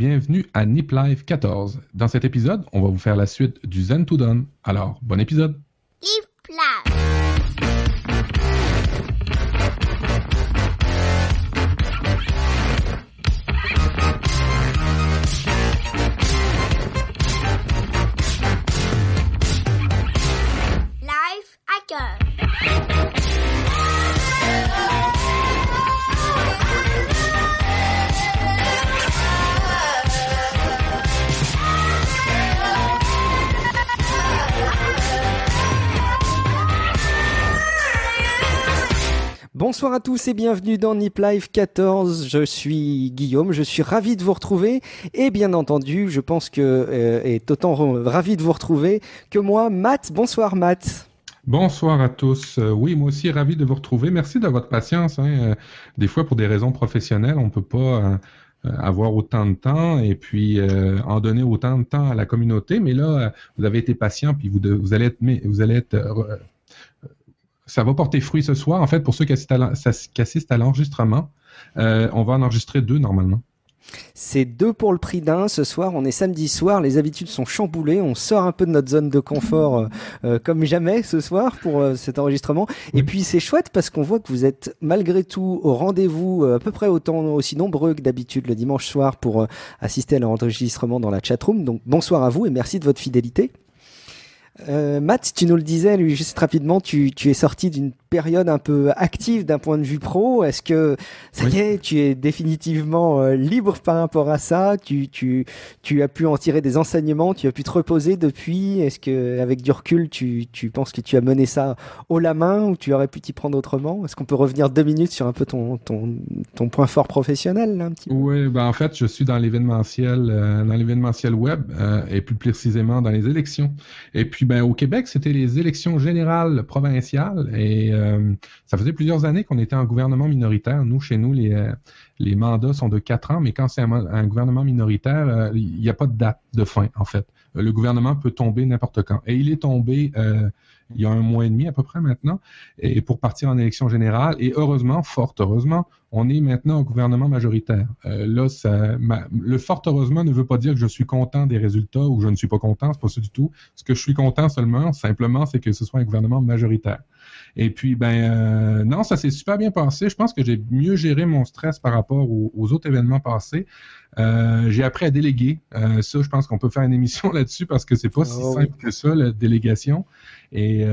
Bienvenue à Nip Live 14. Dans cet épisode, on va vous faire la suite du Zen to Done. Alors, bon épisode. Nip. Bonsoir à tous et bienvenue dans Nip Live 14. Je suis Guillaume, je suis ravi de vous retrouver et bien entendu, je pense que euh, est autant ra- ravi de vous retrouver que moi, Matt. Bonsoir Matt. Bonsoir à tous. Euh, oui, moi aussi, ravi de vous retrouver. Merci de votre patience. hein. Euh, Des fois, pour des raisons professionnelles, on peut pas euh, avoir autant de temps et puis en donner autant de temps à la communauté. Mais là, vous avez été patient, puis vous, vous allez être, ça va porter fruit ce soir. En fait, pour ceux qui assistent à l'enregistrement, euh, on va en enregistrer deux normalement. C'est deux pour le prix d'un. Ce soir, on est samedi soir. Les habitudes sont chamboulées. On sort un peu de notre zone de confort euh, euh, comme jamais ce soir pour euh, cet enregistrement. Et puis c'est chouette parce qu'on voit que vous êtes malgré tout au rendez-vous euh, à peu près autant aussi nombreux que d'habitude le dimanche soir pour assister à l'enregistrement dans la chatroom. Donc bonsoir à vous et merci de votre fidélité. Euh, Matt, tu nous le disais, lui, juste rapidement, tu, tu es sorti d'une période un peu active d'un point de vue pro. Est-ce que ça y Oui. est, tu es définitivement euh, libre par rapport à ça? Tu, tu, tu as pu en tirer des enseignements, tu as pu te reposer depuis? Est-ce que, avec du recul, tu, tu penses que tu as mené ça haut la main ou tu aurais pu t'y prendre autrement? Est-ce qu'on peut revenir deux minutes sur un peu ton, ton, ton point fort professionnel, là, un petit peu? Oui, ben en fait, je suis dans l'événementiel, euh, dans l'événementiel web euh, et plus précisément dans les élections. Et puis, ben au Québec, c'était les élections générales provinciales et euh, ça faisait plusieurs années qu'on était en gouvernement minoritaire. Nous, chez nous, les euh, les mandats sont de quatre ans, mais quand c'est un, gouvernement minoritaire, euh, il n'y a pas de date de fin, en fait. Euh, Le gouvernement peut tomber n'importe quand. Et il est tombé il y a un mois et demi à peu près maintenant, et pour partir en élection générale. Et heureusement, fort heureusement, on est maintenant au gouvernement majoritaire. Là, le fort heureusement ne veut pas dire que je suis content des résultats ou je ne suis pas content, c'est pas ça du tout. Ce que je suis content seulement, simplement, c'est que ce soit un gouvernement majoritaire. Et puis, ben, euh, non, ça s'est super bien passé. Je pense que j'ai mieux géré mon stress par rapport aux, aux autres événements passés. Euh, j'ai appris à déléguer. Euh, ça, je pense qu'on peut faire une émission là-dessus parce que c'est pas si oui. simple que ça, la délégation. Et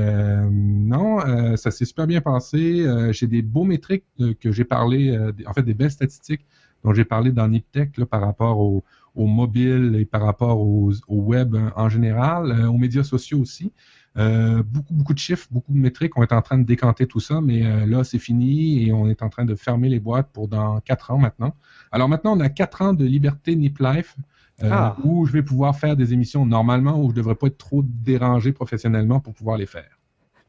non, ça s'est super bien passé. J'ai des beaux métriques que j'ai parlé, en fait, des belles statistiques dont j'ai parlé dans NipTech là, par rapport au, au mobile et par rapport aux- au web euh, en général, aux médias sociaux aussi. Euh, beaucoup, beaucoup de chiffres, beaucoup de métriques. On est en train de décanter tout ça, mais euh, là, c'est fini et on est en train de fermer les boîtes pour dans quatre ans maintenant. Alors maintenant, on a quatre ans de liberté Nip Life. euh, Ah. où je vais pouvoir faire des émissions normalement, où je devrais pas être trop dérangé professionnellement pour pouvoir les faire.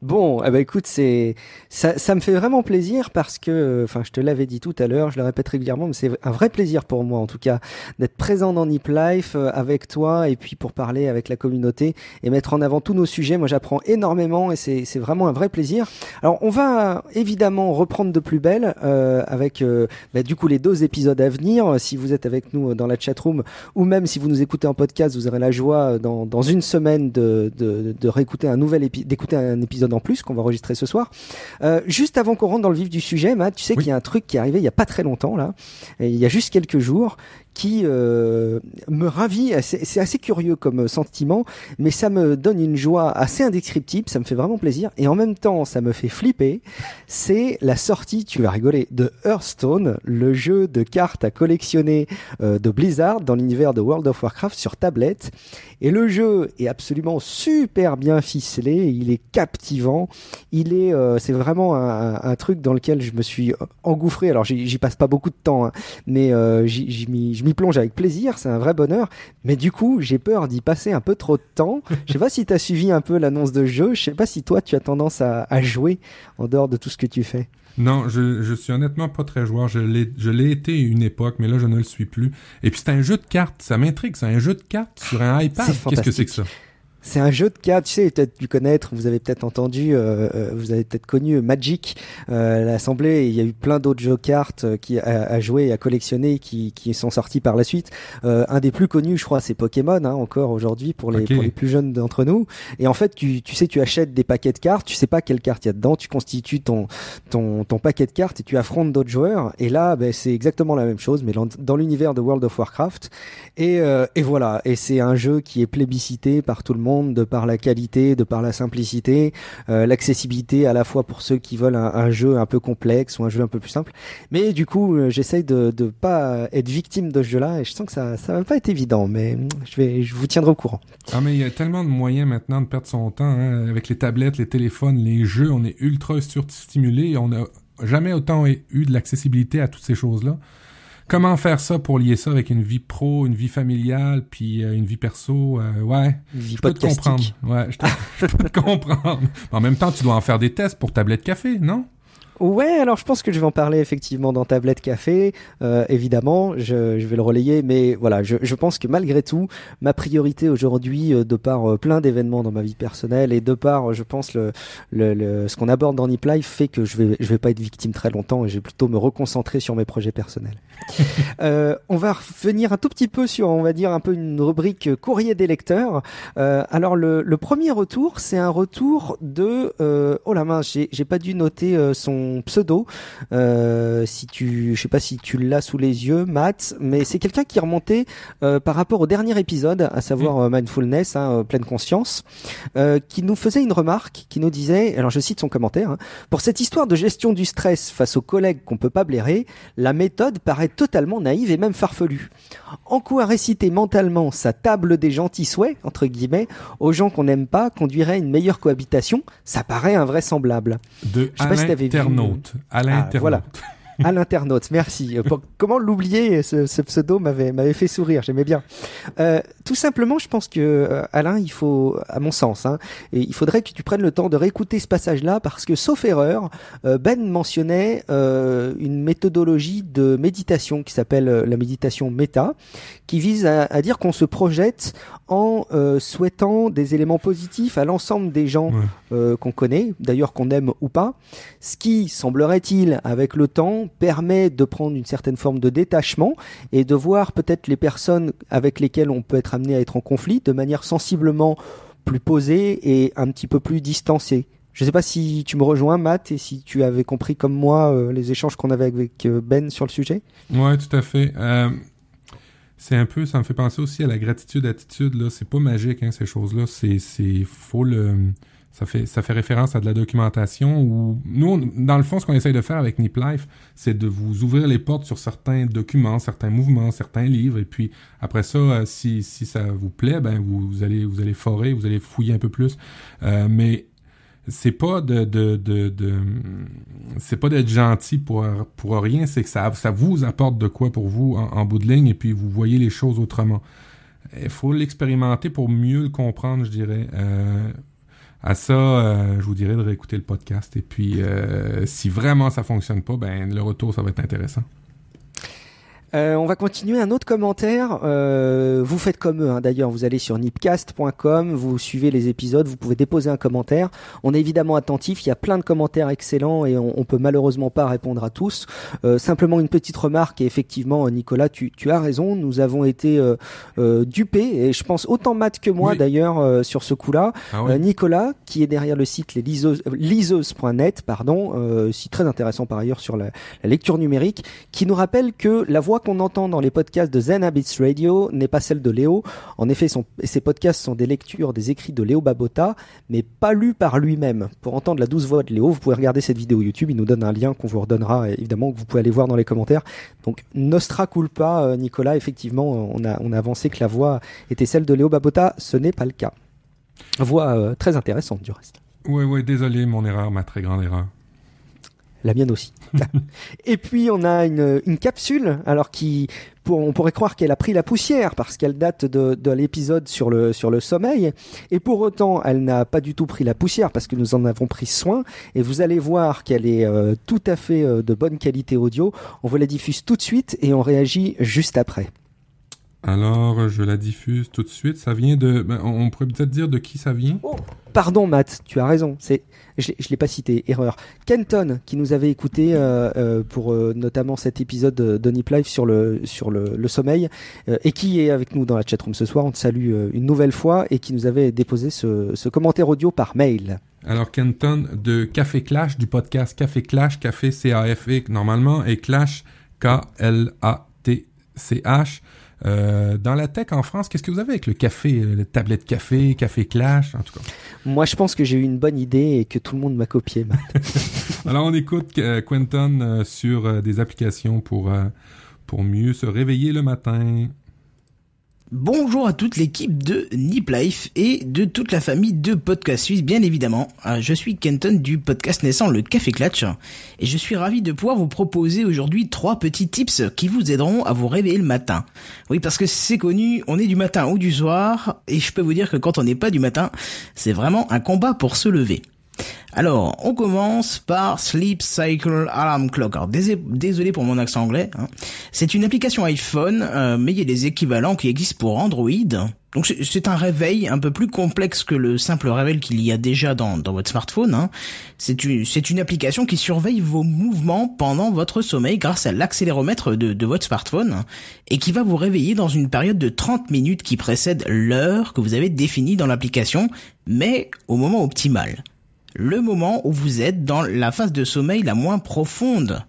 Bon, eh ben écoute, c'est ça, ça me fait vraiment plaisir parce que, enfin, je te l'avais dit tout à l'heure, je le répète régulièrement, mais c'est un vrai plaisir pour moi, en tout cas, d'être présent dans Nip Life euh, avec toi et puis pour parler avec la communauté et mettre en avant tous nos sujets. Moi, j'apprends énormément et c'est vraiment un vrai plaisir. Alors, on va évidemment reprendre de plus belle euh, avec, euh, bah, du coup, les deux épisodes à venir. Si vous êtes avec nous dans la chatroom ou même si vous nous écoutez en podcast, vous aurez la joie euh, dans, dans une semaine de, de, de réécouter un nouvel épi- d'écouter un épisode en plus qu'on va enregistrer ce soir. Euh, juste avant qu'on rentre dans le vif du sujet, Matt, tu sais Oui. qu'il y a un truc qui est arrivé il y a pas très longtemps là, et il y a juste quelques jours, qui euh, me ravit. C'est assez curieux comme sentiment, mais ça me donne une joie assez indescriptible. Ça me fait vraiment plaisir, et en même temps, ça me fait flipper. C'est la sortie, tu vas rigoler, de Hearthstone, le jeu de cartes à collectionner euh, de Blizzard dans l'univers de World of Warcraft sur tablette. Et le jeu est absolument super bien ficelé, il est captivant, il est, euh, c'est vraiment un, truc dans lequel je me suis engouffré. Alors j'y passe pas beaucoup de temps, hein, mais euh, j'y- m'y- m'y plonge avec plaisir, c'est un vrai bonheur. Mais du coup, j'ai peur d'y passer un peu trop de temps. Je sais pas si tu as suivi un peu l'annonce de jeu. Je sais pas si toi tu as tendance à, à jouer en dehors de tout ce que tu fais. Non, je, je suis honnêtement pas très joueur. Je l'ai, je l'ai été une époque, mais là, je ne le suis plus. Et puis, c'est un jeu de cartes. Ça m'intrigue. C'est un jeu de cartes sur un iPad. C'est Qu'est-ce que c'est que ça? C'est un jeu de cartes, tu sais, peut-être dû connaître, vous avez peut-être entendu, euh, euh, vous avez peut-être connu Magic, euh, l'Assemblée, il y a eu plein d'autres jeux de cartes euh, qui à, à jouer et à collectionner qui, qui sont sortis par la suite. Euh, un des plus connus, je crois, c'est Pokémon, hein, encore aujourd'hui pour les, pour les plus jeunes d'entre nous. Et en fait, tu, tu sais, tu achètes des paquets de cartes, tu sais pas quelle carte il y a dedans, tu constitues ton, ton, ton paquet de cartes et tu affrontes d'autres joueurs. Et là, ben, c'est exactement la même chose, mais dans, dans l'univers de World of Warcraft. Et, euh, et voilà, et c'est un jeu qui est plébiscité par tout le monde de par la qualité, de par la simplicité, euh, l'accessibilité à la fois pour ceux qui veulent un, jeu un peu complexe ou un jeu un peu plus simple. Mais du coup, euh, j'essaye de de pas être victime de ce jeu-là et je sens que ça ça va pas être évident, mais je vais je vous tiendrai au courant. Ah, mais il y a tellement de moyens maintenant de perdre son temps, hein, avec les tablettes, les téléphones, les jeux, on est ultra surstimulé, on n'a jamais autant eu de l'accessibilité à toutes ces choses-là. Comment faire ça pour lier ça avec une vie pro, une vie familiale, puis euh, une vie perso, euh, ouais. Vie Je peux te comprendre. Ouais, je, te- je peux te comprendre. Mais en même temps, tu dois en faire des tests pour tablette café, non? Ouais, alors je pense que je vais en parler effectivement dans Tablette Café, euh, évidemment, je, je vais le relayer, mais voilà, je, je pense que malgré tout, ma priorité aujourd'hui, euh, de par euh, plein d'événements dans ma vie personnelle et de par, je pense, le, le, le- ce qu'on aborde dans Nip Life fait que je vais, je vais pas être victime très longtemps et je vais plutôt me reconcentrer sur mes projets personnels. Euh, on va revenir un tout petit peu sur, on va dire, un peu une rubrique euh, courrier des lecteurs. Euh, alors le, le premier retour, c'est un retour de, euh, oh la main, j'ai pas dû noter euh, son pseudo. Euh, si tu, je sais pas si tu l'as sous les yeux, Matt, mais c'est quelqu'un qui remontait euh, par rapport au dernier épisode, à savoir euh, mindfulness, hein, pleine conscience, euh, qui nous faisait une remarque, qui nous disait, alors je cite son commentaire, hein, pour cette histoire de gestion du stress face aux collègues qu'on peut pas blairer, la méthode paraît totalement naïve et même farfelue. En quoi réciter mentalement sa table des gentils souhaits, entre guillemets, aux gens qu'on n'aime pas conduirait à une meilleure cohabitation Ça paraît invraisemblable. De Je sais pas si t'avais vu- l'internaute. À Ah, voilà. À l'internaute, merci. Comment l'oublier ce, ce pseudo m'avait m'avait fait sourire, j'aimais bien. Euh, tout simplement, je pense que euh, Alain, il faut, à mon sens, hein, et il faudrait que tu prennes le temps de réécouter ce passage-là parce que, sauf erreur, euh, Ben mentionnait une méthodologie de méditation qui s'appelle la méditation méta, qui vise à, à dire qu'on se projette en souhaitant des éléments positifs à l'ensemble des gens Ouais. qu'on connaît, d'ailleurs qu'on aime ou pas, ce qui, semblerait-il, avec le temps, permet de prendre une certaine forme de détachement et de voir peut-être les personnes avec lesquelles on peut être amené à être en conflit de manière sensiblement plus posée et un petit peu plus distancée. Je ne sais pas si tu me rejoins, Matt, et si tu avais compris comme moi euh, les échanges qu'on avait avec euh, Ben sur le sujet. Ouais, tout à fait. Euh, c'est un peu, ça me fait penser aussi à la gratitude attitude là. C'est pas magique hein, ces choses-là. C'est, c'est, faut le, ça fait, ça fait référence à de la documentation où nous, dans le fond, ce qu'on essaye de faire avec Nip Life, c'est de vous ouvrir les portes sur certains documents, certains mouvements, certains livres, et puis après ça, euh, si, si ça vous plaît, ben vous, vous allez, vous allez forer, vous allez fouiller un peu plus. Euh, mais c'est pas de, de, de, de c'est pas d'être gentil pour, pour rien, c'est que ça, ça vous apporte de quoi pour vous en, en bout de ligne et puis vous voyez les choses autrement. Il faut l'expérimenter pour mieux le comprendre, je dirais. Euh, à ça, euh, je vous dirais de réécouter le podcast et puis euh, si vraiment ça fonctionne pas, ben le retour ça va être intéressant. Euh, on va continuer un autre commentaire. Euh, vous faites comme eux, hein. d'ailleurs. Vous allez sur nipcast.com, vous suivez les épisodes, vous pouvez déposer un commentaire. On est évidemment attentif. Il y a plein de commentaires excellents et on, on peut malheureusement pas répondre à tous. Euh, simplement une petite remarque. Et effectivement, Nicolas, tu, tu as raison. Nous avons été dupés et je pense autant Matt que moi Oui. d'ailleurs euh, sur ce coup-là. Ah Nicolas, qui est derrière le site les liseuses- liseuses.net, pardon, euh, site très intéressant par ailleurs sur la, la lecture numérique, qui nous rappelle que la voix qu'on entend dans les podcasts de Zen Habits Radio n'est pas celle de Léo. En effet, son- ces podcasts sont des lectures des écrits de Léo Babota, mais pas lus par lui-même. Pour entendre la douce voix de Léo, vous pouvez regarder cette vidéo YouTube. Il nous donne un lien qu'on vous redonnera, évidemment, que vous pouvez aller voir dans les commentaires. Donc, nostra culpa, euh, Nicolas. Effectivement, on a, on a avancé que la voix était celle de Léo Babota. Ce n'est pas le cas. Voix euh, très intéressante, du reste. Ouais, ouais, désolé, mon erreur, ma très grande erreur. La mienne aussi. et puis on a une, une capsule, alors qui, pour, on pourrait croire qu'elle a pris la poussière parce qu'elle date de, de l'épisode sur le sur le sommeil, et pour autant elle n'a pas du tout pris la poussière parce que nous en avons pris soin. Et vous allez voir qu'elle est euh, tout à fait euh, de bonne qualité audio. On vous la diffuse tout de suite et on réagit juste après. Alors, je la diffuse tout de suite. Ça vient de. ben, on pourrait peut-être dire de qui ça vient. Oh, pardon Matt, tu as raison. C'est, je, je l'ai pas cité, erreur. Kenton qui nous avait écouté euh, euh, pour euh, notamment cet épisode de, Nip Live sur le sur le, le sommeil et qui est avec nous dans la chatroom ce soir. On te salue une nouvelle fois et qui nous avait déposé ce, ce commentaire audio par mail. Alors, Kenton de Café Clash, du podcast Café Clash, Café C-A-F-E normalement, et Clash K-L-A-T-C-H. Euh, dans la tech en France, qu'est-ce que vous avez avec le café, euh, le tablette café, Café Clash, en tout cas? Moi, je pense que j'ai eu une bonne idée et que tout le monde m'a copié. Alors, on écoute euh, Quentin euh, sur des applications pour, pour mieux se réveiller le matin. Bonjour à toute l'équipe de Nip Life et de toute la famille de Podcast Suisse, bien évidemment. Euh, Je suis Kenton du podcast naissant Le Café Clatch et je suis ravi de pouvoir vous proposer aujourd'hui trois petits tips qui vous aideront à vous réveiller le matin. Oui, parce que c'est connu, on est du matin ou du soir et je peux vous dire que quand on n'est pas du matin, c'est vraiment un combat pour se lever. Alors, on commence par Sleep Cycle Alarm Clock. Alors, dés- désolé pour mon accent anglais. hein. C'est une application iPhone, euh, mais il y a des équivalents qui existent pour Android. Donc, c'est- un réveil un peu plus complexe que le simple réveil qu'il y a déjà dans, votre smartphone. hein. C'est une, application qui surveille vos mouvements pendant votre sommeil grâce à l'accéléromètre de, votre smartphone et qui va vous réveiller dans une période de 30 minutes qui précède l'heure que vous avez définie dans l'application, mais au moment optimal le moment où vous êtes dans la phase de sommeil la moins profonde.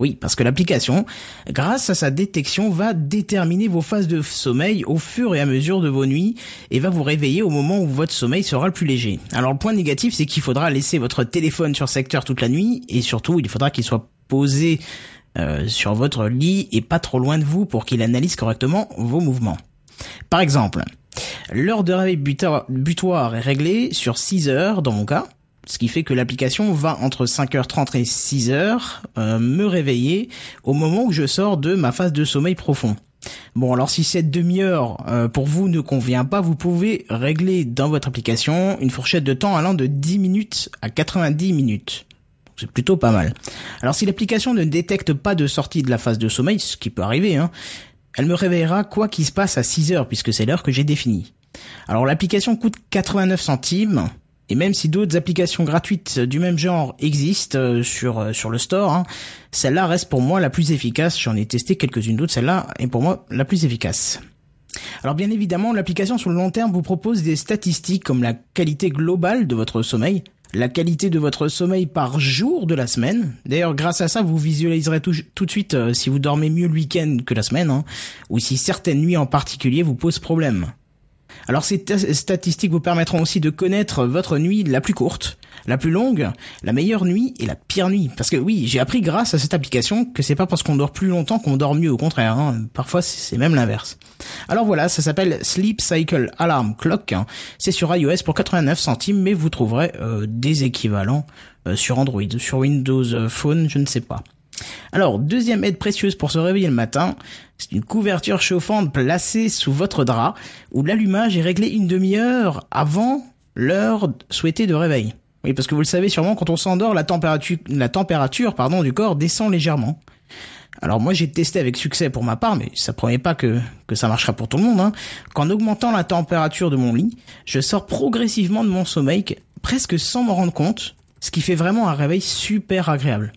Oui, parce que l'application, grâce à sa détection, va déterminer vos phases de sommeil au fur et à mesure de vos nuits et va vous réveiller au moment où votre sommeil sera le plus léger. Alors le point négatif, c'est qu'il faudra laisser votre téléphone sur secteur toute la nuit et surtout, il faudra qu'il soit posé euh, sur votre lit et pas trop loin de vous pour qu'il analyse correctement vos mouvements. Par exemple, L'heure de réveil butoir est réglée sur 6 heures dans mon cas, ce qui fait que l'application va entre 5h30 et 6h euh, me réveiller au moment où je sors de ma phase de sommeil profond. Bon alors si cette demi-heure euh, pour vous ne convient pas, vous pouvez régler dans votre application une fourchette de temps allant de 10 minutes à 90 minutes. C'est plutôt pas mal. Alors si l'application ne détecte pas de sortie de la phase de sommeil, ce qui peut arriver, hein, elle me réveillera quoi qu'il se passe à 6 heures puisque c'est l'heure que j'ai définie. Alors l'application coûte 89 centimes et même si d'autres applications gratuites du même genre existent euh, sur euh, sur le store, hein, celle-là reste pour moi la plus efficace. J'en ai testé quelques-unes d'autres, celle-là est pour moi la plus efficace. Alors bien évidemment, l'application sur le long terme vous propose des statistiques comme la qualité globale de votre sommeil, la qualité de votre sommeil par jour de la semaine. D'ailleurs, grâce à ça, vous visualiserez tout, de suite euh, si vous dormez mieux le week-end que la semaine, hein, ou si certaines nuits en particulier vous posent problème. Alors ces ta- statistiques vous permettront aussi de connaître votre nuit la plus courte, la plus longue, la meilleure nuit et la pire nuit. Parce que oui, j'ai appris grâce à cette application que c'est pas parce qu'on dort plus longtemps qu'on dort mieux, au contraire. hein. Parfois c'est même l'inverse. Alors voilà, ça s'appelle Sleep Cycle Alarm Clock. C'est sur iOS pour 89 centimes, mais vous trouverez euh, des équivalents euh, sur Android, sur Windows Phone, je ne sais pas. Alors, deuxième aide précieuse pour se réveiller le matin, c'est une couverture chauffante placée sous votre drap où l'allumage est réglé une demi-heure avant l'heure souhaitée de réveil. Oui, parce que vous le savez sûrement, quand on s'endort, la température, la température du corps descend légèrement. Alors moi j'ai testé avec succès pour ma part, mais ça promet pas que, que ça marchera pour tout le monde. Hein. Qu'en augmentant la température de mon lit, je sors progressivement de mon sommeil, presque sans m'en rendre compte, ce qui fait vraiment un réveil super agréable.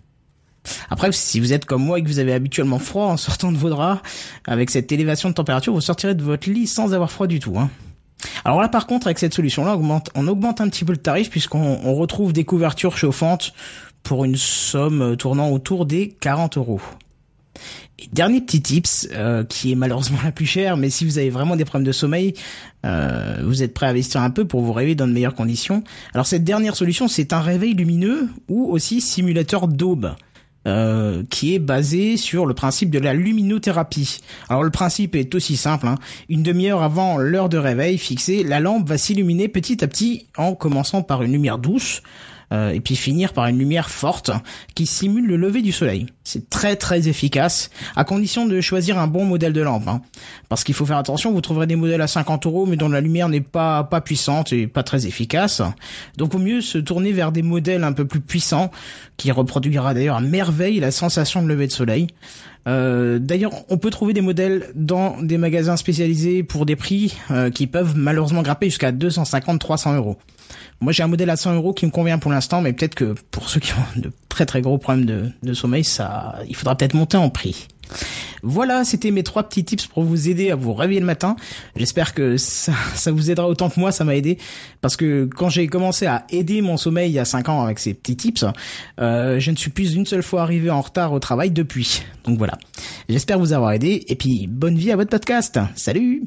Après, si vous êtes comme moi et que vous avez habituellement froid en sortant de vos draps, avec cette élévation de température, vous sortirez de votre lit sans avoir froid du tout. Hein. Alors là, par contre, avec cette solution-là, on augmente, un petit peu le tarif puisqu'on on retrouve des couvertures chauffantes pour une somme euh, tournant autour des 40 euros. Et dernier petit tips, euh, qui est malheureusement la plus chère, mais si vous avez vraiment des problèmes de sommeil, euh, vous êtes prêt à investir un peu pour vous réveiller dans de meilleures conditions. Alors cette dernière solution, c'est un réveil lumineux ou aussi simulateur d'aube. Euh, qui est basé sur le principe de la luminothérapie. Alors le principe est aussi simple. Hein. Une demi-heure avant l'heure de réveil fixée, la lampe va s'illuminer petit à petit en commençant par une lumière douce, et puis finir par une lumière forte qui simule le lever du soleil. C'est très très efficace, à condition de choisir un bon modèle de lampe. Hein. Parce qu'il faut faire attention, vous trouverez des modèles à 50 euros, mais dont la lumière n'est pas pas puissante et pas très efficace. Donc au mieux se tourner vers des modèles un peu plus puissants, qui reproduira d'ailleurs à merveille la sensation de lever de soleil. Euh, D'ailleurs, on peut trouver des modèles dans des magasins spécialisés pour des prix euh, qui peuvent malheureusement grimper jusqu'à 250-300 euros. Moi, j'ai un modèle à 100 euros qui me convient pour l'instant, mais peut-être que pour ceux qui ont de très très gros problèmes de, sommeil, ça, il faudra peut-être monter en prix. Voilà, c'était mes trois petits tips pour vous aider à vous réveiller le matin. J'espère que ça, ça, vous aidera autant que moi, ça m'a aidé. Parce que quand j'ai commencé à aider mon sommeil il y a 5 ans avec ces petits tips, euh, je ne suis plus une seule fois arrivé en retard au travail depuis. Donc voilà. J'espère vous avoir aidé. Et puis, bonne vie à votre podcast. Salut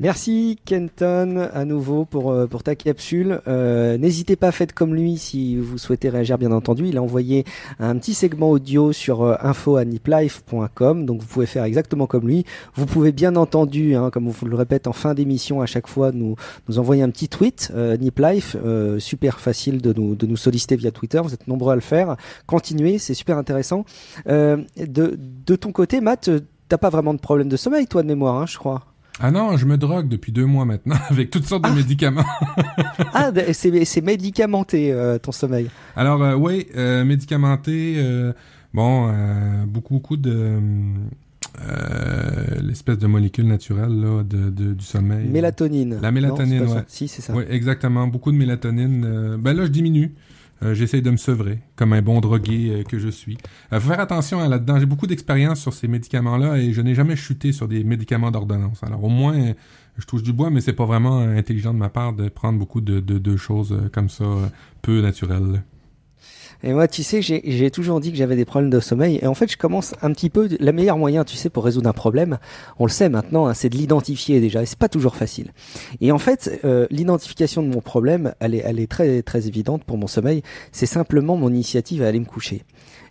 Merci Kenton à nouveau pour, euh, pour ta capsule. Euh, N'hésitez pas, faites comme lui si vous souhaitez réagir bien entendu. Il a envoyé un petit segment audio sur euh, info.niplife.com, donc vous pouvez faire exactement comme lui. Vous pouvez bien entendu, hein, comme vous le répète en fin d'émission à chaque fois, nous, nous envoyer un petit tweet, euh, Niplife, euh, super facile de nous, de nous solliciter via Twitter, vous êtes nombreux à le faire. Continuez, c'est super intéressant. Euh, de, de ton côté, Matt, t'as pas vraiment de problème de sommeil, toi, de mémoire, hein, je crois ah non, je me drogue depuis deux mois maintenant avec toutes sortes de Ah. médicaments. Ah, c'est médicamenté euh, ton sommeil. Alors euh, oui, euh, médicamenté, bon, beaucoup beaucoup de l'espèce de molécule naturelle là, de, de- du sommeil. Mélatonine. La mélatonine, Non, ouais. ça. Si, c'est ça. Oui, exactement. Beaucoup de mélatonine. ben là, je diminue. Euh, J'essaye de me sevrer, comme un bon drogué euh, que je suis. Euh, faut faire attention hein, là-dedans. J'ai beaucoup d'expérience sur ces médicaments-là et je n'ai jamais chuté sur des médicaments d'ordonnance. Alors au moins, je touche du bois, mais c'est pas vraiment intelligent de ma part de prendre beaucoup de, de, de choses euh, comme ça, peu naturelles. Et moi, tu sais, j'ai toujours dit que j'avais des problèmes de sommeil. Et en fait, je commence un petit peu. La meilleure moyen, tu sais, pour résoudre un problème, on le sait maintenant, hein, c'est de l'identifier déjà. Et c'est pas toujours facile. Et en fait, euh, l'identification de mon problème, elle est, elle est très, très évidente pour mon sommeil. C'est simplement mon initiative à aller me coucher.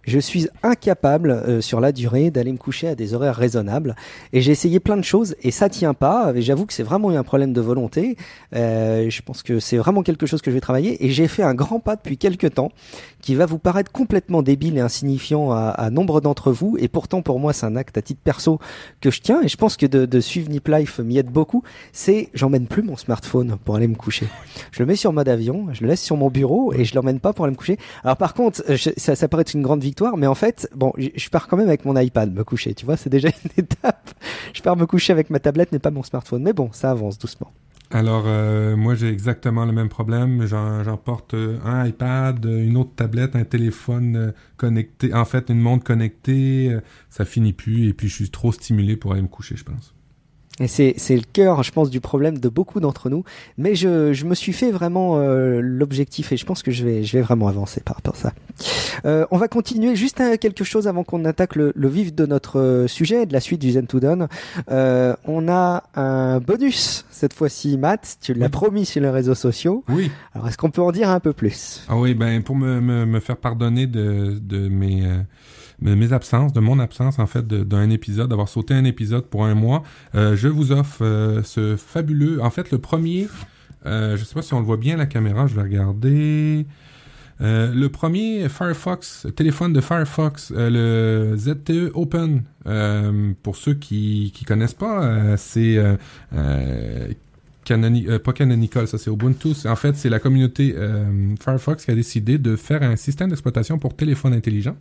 Je suis incapable euh, sur la durée d'aller me coucher à des horaires raisonnables. Et j'ai essayé plein de choses et ça tient pas. Et j'avoue que c'est vraiment un problème de volonté. Euh, je pense que c'est vraiment quelque chose que je vais travailler. Et j'ai fait un grand pas depuis quelques temps qui va vous paraître complètement débile et insignifiant à, à nombre d'entre vous. Et pourtant, pour moi, c'est un acte à titre perso que je tiens. Et je pense que de, de suivre Nip Life m'y aide beaucoup. C'est, j'emmène plus mon smartphone pour aller me coucher. Je le mets sur mode avion, je le laisse sur mon bureau et je l'emmène pas pour aller me coucher. Alors par contre, ça, ça paraît être une grande victoire, mais en fait, bon, je, pars quand même avec mon iPad me coucher. Tu vois, c'est déjà une étape. Je pars me coucher avec ma tablette, mais pas mon smartphone. Mais bon, ça avance doucement. Alors, euh, moi, j'ai exactement le même problème. J'en j'en porte euh, un iPad, une autre tablette, un téléphone euh, connecté, en fait, une montre connectée. ça finit plus et puis je suis trop stimulé pour aller me coucher, je pense. Et c'est, c'est le cœur, je pense, du problème de beaucoup d'entre nous. Mais je, je me suis fait vraiment euh, l'objectif et je pense que je vais, je vais vraiment avancer par rapport à ça. Euh, on va continuer juste un- quelque chose avant qu'on attaque le, le vif de notre euh, sujet, de la suite du Zen to Done. Euh, on a un bonus cette fois-ci, Matt. Tu l'as Oui. promis sur les réseaux sociaux. Oui. Alors, est-ce qu'on peut en dire un peu plus? Ah oui, ben pour me, me, me faire pardonner de, de mes, euh, de mes absences, de mon absence en fait d'un épisode, d'avoir sauté un épisode pour un mois, euh, je vous offre euh, ce fabuleux, en fait le premier, euh, je sais pas si on le voit bien à la caméra, je vais regarder. Euh, le premier Firefox, téléphone de Firefox, euh, le ZTE Open, euh, pour ceux qui qui connaissent pas, euh, c'est euh, euh, Canoni- pas Canonical, ça c'est Ubuntu. En fait, c'est la communauté Firefox qui a décidé de faire un système d'exploitation pour téléphone intelligent.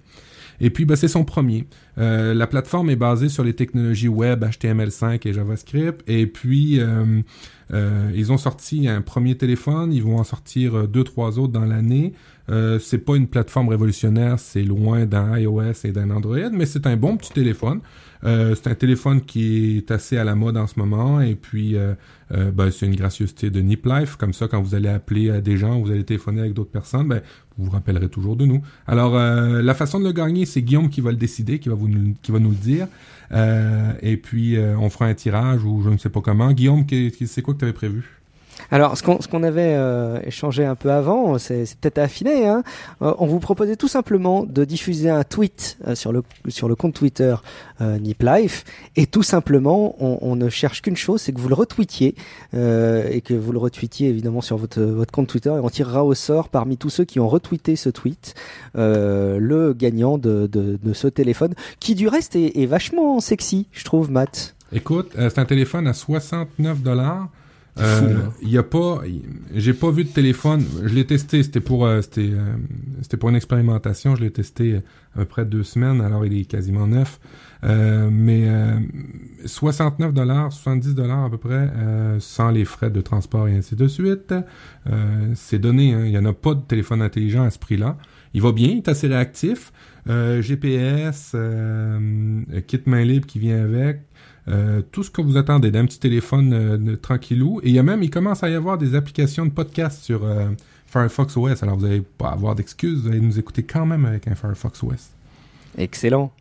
Et puis, ben, c'est son premier. Euh, la plateforme est basée sur les technologies web, HTML5 et JavaScript. Et puis, euh, euh, ils ont sorti un premier téléphone. Ils vont en sortir deux, trois autres dans l'année. C'est pas une plateforme révolutionnaire, c'est loin d'un iOS et d'un Android, mais c'est un bon petit téléphone. Euh, c'est un téléphone qui est assez à la mode en ce moment. Et puis, euh, euh, ben, c'est une gracieuseté de Nip Life. Comme ça, quand vous allez appeler à des gens, vous allez téléphoner avec d'autres personnes, ben, vous vous rappellerez toujours de nous. Alors, la façon de le gagner, c'est Guillaume qui va le décider, qui va, vous, qui va nous le dire. Et puis, on fera un tirage ou je ne sais pas comment. Guillaume, c'est quoi que tu avais prévu? Alors, ce qu'on qu'on avait euh, échangé un peu avant, c'est peut-être affiné. Hein Euh, on vous proposait tout simplement de diffuser un tweet euh, sur le sur le compte Twitter euh, Nip Life, et tout simplement, on, on ne cherche qu'une chose, c'est que vous le retweetiez euh, et que vous le retweetiez évidemment sur votre votre compte Twitter, et on tirera au sort parmi tous ceux qui ont retweeté ce tweet euh, le gagnant de, de de ce téléphone, qui du reste est, est vachement sexy, je trouve, Matt. Écoute, c'est un téléphone à 69 dollars. Hein. Il y a pas, j'ai pas vu de téléphone. Je l'ai testé. C'était pour, euh, c'était, euh, c'était pour une expérimentation. Je l'ai testé euh, à peu près deux semaines. Alors il est quasiment neuf. Euh, mais euh, 69 dollars, 70 dollars à peu près, euh, sans les frais de transport et ainsi de suite. Euh, c'est donné. hein. Il y en a pas de téléphone intelligent à ce prix-là. Il va bien, il est assez réactif. Euh, GPS, euh, kit main libre qui vient avec. Euh, tout ce que vous attendez d'un petit téléphone euh, tranquillou. Et il y a même, il commence à y avoir des applications de podcast sur euh, Firefox OS. Alors vous n'allez pas avoir d'excuses, vous allez nous écouter quand même avec un Firefox OS. Excellent.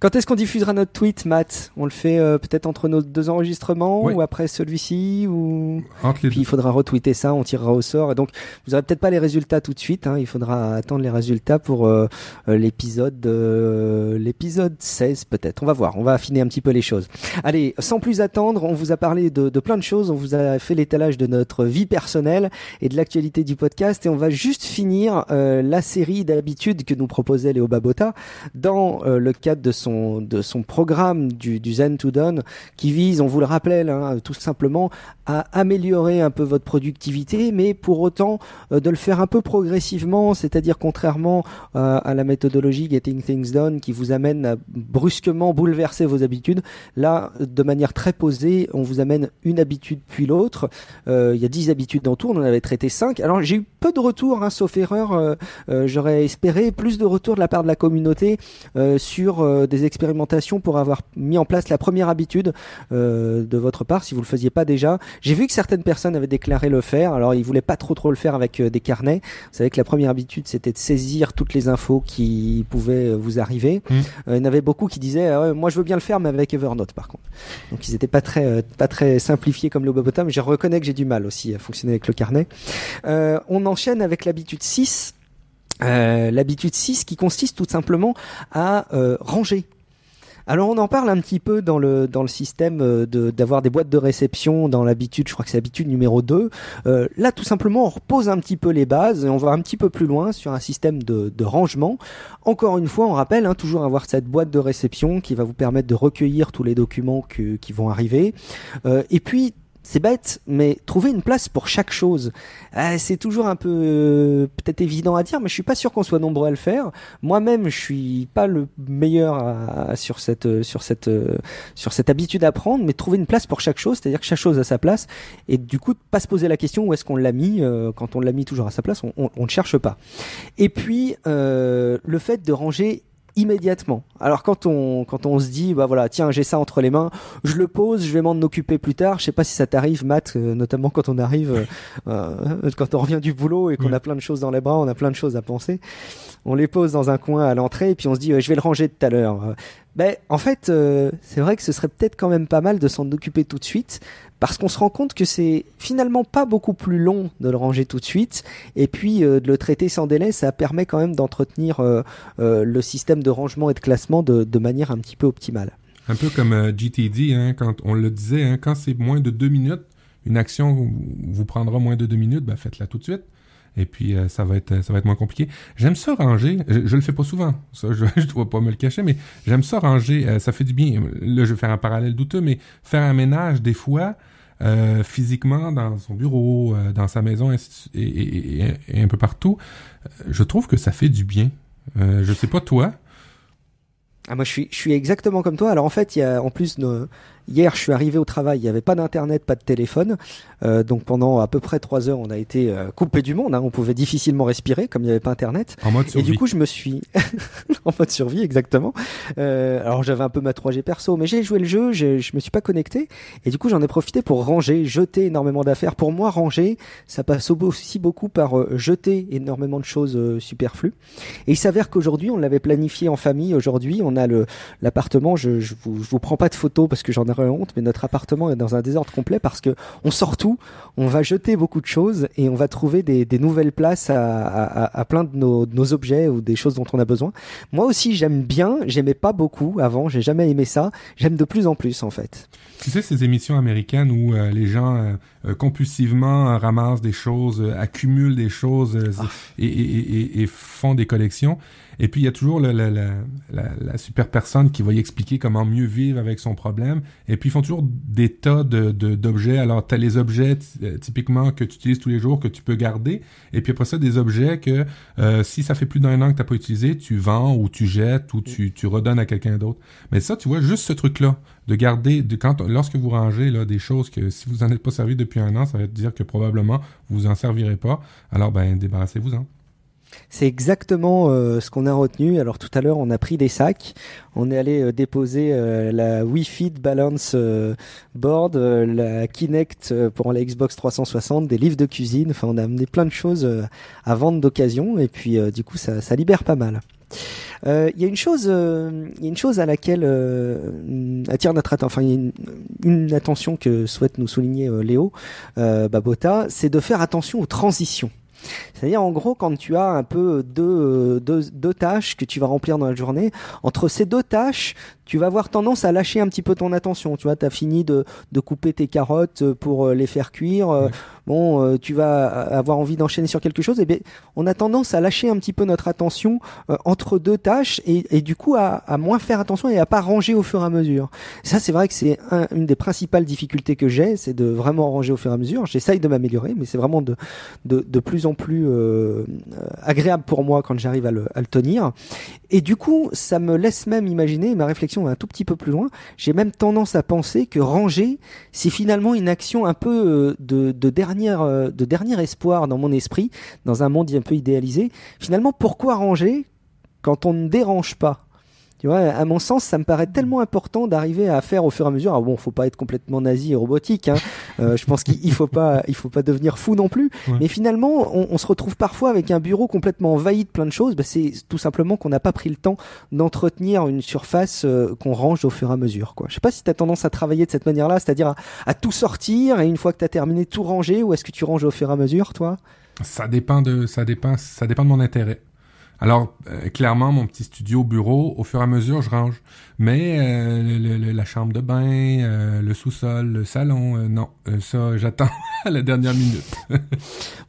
Quand est-ce qu'on diffusera notre tweet, Matt? On le fait euh, peut-être entre nos deux enregistrements Oui. ou après celui-ci ou puis il faudra retweeter ça, on tirera au sort. Et donc vous aurez peut-être pas les résultats tout de suite. Hein, il faudra attendre les résultats pour euh, euh, l'épisode euh, l'épisode 16 peut-être. On va voir. On va affiner un petit peu les choses. Allez, sans plus attendre, on vous a parlé de, de plein de choses. On vous a fait l'étalage de notre vie personnelle et de l'actualité du podcast. Et on va juste finir euh, la série d'habitudes que nous proposait Léo Babota dans euh, le cadre de son de son programme du, du Zen to Done qui vise, on vous le rappelle, hein, tout simplement à améliorer un peu votre productivité, mais pour autant euh, de le faire un peu progressivement, c'est-à-dire contrairement euh, à la méthodologie Getting Things Done qui vous amène à brusquement bouleverser vos habitudes. Là, de manière très posée, on vous amène une habitude puis l'autre. Euh, Il y a 10 habitudes en tout, on en avait traité 5. Alors j'ai eu peu de retours, hein, sauf erreur. euh, euh, J'aurais espéré plus de retours de la part de la communauté sur euh, des expérimentations pour avoir mis en place la première habitude euh, de votre part, si vous le faisiez pas déjà. J'ai vu que certaines personnes avaient déclaré le faire. Alors ils voulaient pas trop trop le faire avec euh, des carnets. Vous savez que la première habitude c'était de saisir toutes les infos qui pouvaient vous arriver. Mm. Euh, il y en avait beaucoup qui disaient ah ouais, moi je veux bien le faire mais avec Evernote par contre. Donc ils étaient pas très pas très simplifiés comme le Bobotam. Je reconnais que j'ai du mal aussi à fonctionner avec le carnet. On enchaîne avec l'habitude 6. Euh, l'habitude 6 qui consiste tout simplement à euh, ranger. Alors on en parle un petit peu dans le dans le système euh, de d'avoir des boîtes de réception dans l'habitude, je crois que c'est l'habitude numéro 2. Euh, là tout simplement on repose un petit peu les bases et on va un petit peu plus loin sur un système de, de rangement. Encore une fois, on rappelle hein, toujours avoir cette boîte de réception qui va vous permettre de recueillir tous les documents qui vont arriver. Et puis c'est bête, mais trouver une place pour chaque chose, euh, c'est toujours un peu euh, peut-être évident à dire, mais je suis pas sûr qu'on soit nombreux à le faire. Moi-même, je suis pas le meilleur sur cette euh, sur cette euh, sur cette habitude à prendre, mais trouver une place pour chaque chose, c'est-à-dire que chaque chose a sa place, et du coup, pas se poser la question où est-ce qu'on l'a mis. euh, quand on l'a mis toujours à sa place, on, on, on ne cherche pas. Et puis le fait de ranger immédiatement. Alors quand on quand on se dit bah voilà tiens j'ai ça entre les mains, je le pose, je vais m'en occuper plus tard. Je sais pas si ça t'arrive Matt, euh, notamment quand on arrive euh, euh, quand on revient du boulot et qu'on Oui. a plein de choses dans les bras, on a plein de choses à penser. On les pose dans un coin à l'entrée et puis on se dit euh, je vais le ranger tout à l'heure. Ben en fait euh, c'est vrai que ce serait peut-être quand même pas mal de s'en occuper tout de suite parce qu'on se rend compte que c'est finalement pas beaucoup plus long de le ranger tout de suite et puis euh, de le traiter sans délai, ça permet quand même d'entretenir euh, euh, le système de rangement et de classement de, manière un petit peu optimale. Un peu comme GTD, hein, quand on le disait, hein, quand c'est moins de deux minutes, une action vous- prendra moins de deux minutes, ben faites-la tout de suite. Et puis ça va être ça va être moins compliqué. J'aime ça ranger. Je, le fais pas souvent. Ça, je, je dois pas me le cacher, mais j'aime ça ranger. ça fait du bien. Là, je vais faire un parallèle douteux, mais faire un ménage des fois. Euh, physiquement dans son bureau, euh, dans sa maison et, et- et- et un peu partout, euh, je trouve que ça fait du bien. Euh, je sais pas toi. Ah, moi, je suis, je suis exactement comme toi. Alors, en fait, il y a, en plus, de- hier, je suis arrivé au travail, il n'y avait pas d'internet, pas de téléphone. Euh, donc, pendant à peu près trois heures, on a été euh, coupé du monde. Hein. On pouvait difficilement respirer, comme il n'y avait pas internet. En mode Et survie. du coup, je me suis en mode survie exactement. Euh, alors j'avais un peu ma 3G perso, mais j'ai joué le jeu, je me suis pas connecté et du coup j'en ai profité pour ranger, jeter énormément d'affaires. Pour moi, ranger, ça passe au- aussi beaucoup par jeter énormément de choses superflues. Et il s'avère qu'aujourd'hui, on l'avait planifié en famille. Aujourd'hui, on a le l'appartement. Je, je vous je vous prends pas de photos parce que j'en ai honte, mais notre appartement est dans un désordre complet parce que on sort tout, on va jeter beaucoup de choses et on va trouver des, des nouvelles places à, à, à plein de nos, de nos objets ou des choses dont on a besoin. Moi aussi, j'aime bien. J'aimais pas beaucoup avant. J'ai jamais aimé ça. J'aime de plus en plus, en fait. Tu sais, ces émissions américaines où euh, les gens euh, euh, compulsivement ramassent des choses, accumulent des choses et, et, et, et, font des collections. Et puis, il y a toujours la, super personne qui va y expliquer comment mieux vivre avec son problème. Et puis, ils font toujours des tas de, d'objets. Alors, tu as les objets euh, typiquement que tu utilises tous les jours, que tu peux garder. Et puis après ça, des objets que euh, si ça fait plus d'un an que tu pas utilisé, tu vends ou tu jettes ou tu, redonnes à quelqu'un d'autre. Mais ça, tu vois, juste ce truc-là, de garder, de quand, lorsque vous rangez là, des choses que si vous en êtes pas servi depuis un an, ça va dire que probablement vous en servirez pas. Alors, ben, débarrassez-vous-en. C'est exactement euh, ce qu'on a retenu. Alors tout à l'heure, on a pris des sacs, on est allé euh, déposer euh, la Wi-Fi Balance Board, la Kinect pour la Xbox 360, des livres de cuisine. Enfin, on a amené plein de choses à vendre d'occasion et puis du coup, ça, ça, libère pas mal. Il y a une chose, il y a une chose à laquelle attire notre attention, enfin, une, une, attention que souhaite nous souligner Léo Babota, c'est de faire attention aux transitions. C'est-à-dire, en gros, quand tu as un peu deux, deux, deux tâches que tu vas remplir dans la journée, entre ces deux tâches, tu vas avoir tendance à lâcher un petit peu ton attention. Tu vois, tu as fini de, de, couper tes carottes pour euh, les faire cuire. Euh, bon, euh, tu vas avoir envie d'enchaîner sur quelque chose. Et eh bien, on a tendance à lâcher un petit peu notre attention entre deux tâches et, et du coup à, à, moins faire attention et à pas ranger au fur et à mesure. Ça, c'est vrai que c'est une des principales difficultés que j'ai, c'est de vraiment ranger au fur et à mesure. J'essaye de m'améliorer, mais c'est vraiment de, de, de, plus en plus agréable pour moi quand j'arrive à le, à le tenir. Et du coup, ça me laisse même imaginer ma réflexion un tout petit peu plus loin, j'ai même tendance à penser que ranger, c'est finalement une action un peu euh, euh, de dernier espoir dans mon esprit, dans un monde un peu idéalisé. Finalement, pourquoi ranger quand on ne dérange pas? Tu vois, à mon sens, ça me paraît tellement important d'arriver à faire au fur et à mesure. Alors bon, faut pas être complètement nazi et robotique. Hein. Euh, je pense qu'il faut pas, il faut pas devenir fou non plus. Mais finalement, on, on, se retrouve parfois avec un bureau complètement envahi de plein de choses. Bah, c'est tout simplement qu'on n'a pas pris le temps d'entretenir une surface euh, qu'on range au fur et à mesure. Quoi. Je sais pas si tu as tendance à travailler de cette manière-là, c'est-à-dire à, à, tout sortir et une fois que tu as terminé tout ranger, ou est-ce que tu ranges au fur et à mesure, toi? Ça dépend de, ça dépend, ça dépend de mon intérêt. Alors, euh, clairement, mon petit studio bureau, au fur et à mesure, je range. Mais euh, le, le, la chambre de bain, euh, le sous-sol, le salon, euh, non, euh, ça j'attends à la dernière minute.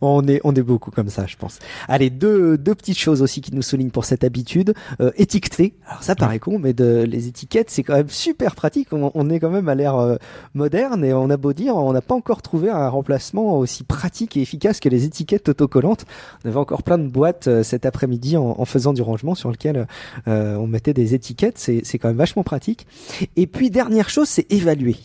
on est on est beaucoup comme ça, je pense. Allez, deux deux petites choses aussi qui nous soulignent pour cette habitude euh, étiqueter. Alors ça paraît con, mais de, les étiquettes c'est quand même super pratique. On, on est quand même à l'ère moderne et on a beau dire, on n'a pas encore trouvé un remplacement aussi pratique et efficace que les étiquettes autocollantes. On avait encore plein de boîtes cet après-midi en, faisant du rangement sur lequel on mettait des étiquettes. C'est c'est quand même vachement pratique. Et puis dernière chose, c'est évaluer.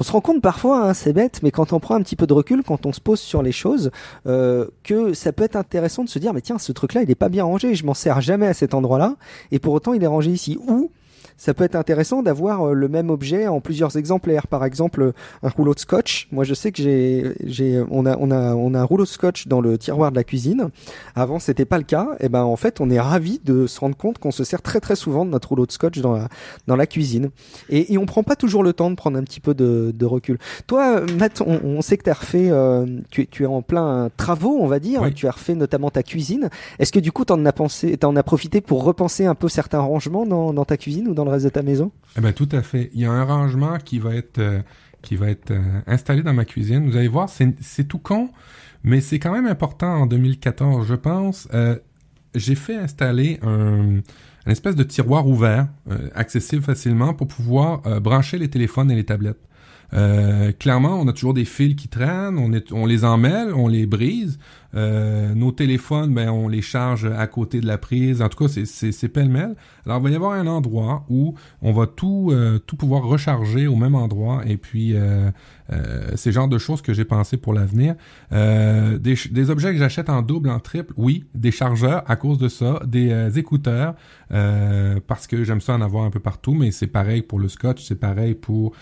On se rend compte parfois, hein, c'est bête, mais quand on prend un petit peu de recul, quand on se pose sur les choses, euh, que ça peut être intéressant de se dire, mais tiens, ce truc-là, il est pas bien rangé, je m'en sers jamais à cet endroit-là, et pour autant, il est rangé ici. Ou ça peut être intéressant d'avoir euh, le même objet en plusieurs exemplaires. Par exemple, un rouleau de scotch. Moi, je sais que j'ai, j'ai, on a, on a, on a un rouleau de scotch dans le tiroir de la cuisine. Avant, c'était pas le cas. Et eh ben, en fait, on est ravi de se rendre compte qu'on se sert très très souvent de notre rouleau de scotch dans la, dans la cuisine. Et, et on prend pas toujours le temps de prendre un petit peu de, de recul. Toi, Matt, on, on sait que as refait, euh, tu, tu es en plein travaux, on va dire. Oui. Tu as refait notamment ta cuisine. Est-ce que du coup, t'en as pensé, t'en as profité pour repenser un peu certains rangements dans, dans ta cuisine ou dans le reste de ta maison? Eh ben tout à fait. Il y a un rangement qui va être euh, qui va être euh, installé dans ma cuisine. Vous allez voir, c'est tout con, mais c'est quand même important en 2014, je pense. Euh, J'ai fait installer un, espèce de tiroir ouvert, accessible facilement pour pouvoir brancher les téléphones et les tablettes. Euh, clairement, on a toujours des fils qui traînent, on, est, on les emmêle, on les brise. Euh, nos téléphones, ben, on les charge à côté de la prise. En tout cas, c'est pêle-mêle. Alors, il va y avoir un endroit où on va tout, euh, tout pouvoir recharger au même endroit. Et puis, euh, euh, c'est genre de choses que j'ai pensé pour l'avenir. Euh, des, des, objets que j'achète en double, en triple, oui. Des chargeurs à cause de ça. Des écouteurs parce que j'aime ça en avoir un peu partout. Mais c'est pareil pour le scotch, c'est pareil pour,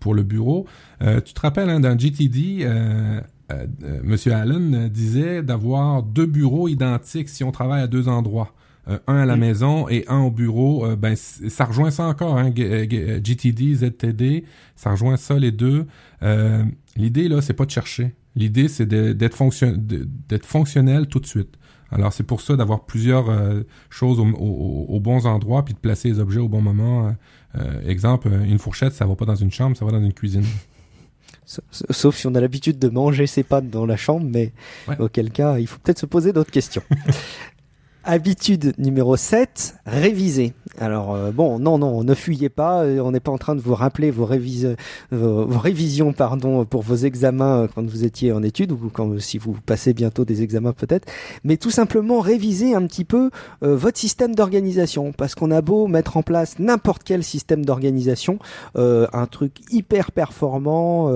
pour le bureau. tu te rappelles hein, dans GTD Monsieur Allen disait d'avoir deux bureaux identiques si on travaille à deux endroits. euh, un à la maison et un au bureau, euh, ben ça rejoint ça encore, hein, GTD, ZTD, ça rejoint ça les deux. L'idée là, c'est pas de chercher. L'idée, c'est d'être fonction, d'être fonctionnel tout de suite. Alors c'est pour ça d'avoir plusieurs choses aux, bons endroits puis de placer les objets au bon moment. Exemple, une fourchette, ça va pas dans une chambre, ça va dans une cuisine. Sauf si on a l'habitude de manger ses pâtes dans la chambre, mais auquel cas, il faut peut-être se poser d'autres questions. Habitude numéro 7, réviser. Alors euh, bon, non, non, ne fuyez pas, euh, on n'est pas en train de vous rappeler vos, vos, révisions pardon, pour vos examens euh, quand vous étiez en études ou quand si vous passez bientôt des examens peut-être, mais tout simplement réviser un petit peu votre système d'organisation parce qu'on a beau mettre en place n'importe quel système d'organisation, un truc hyper performant,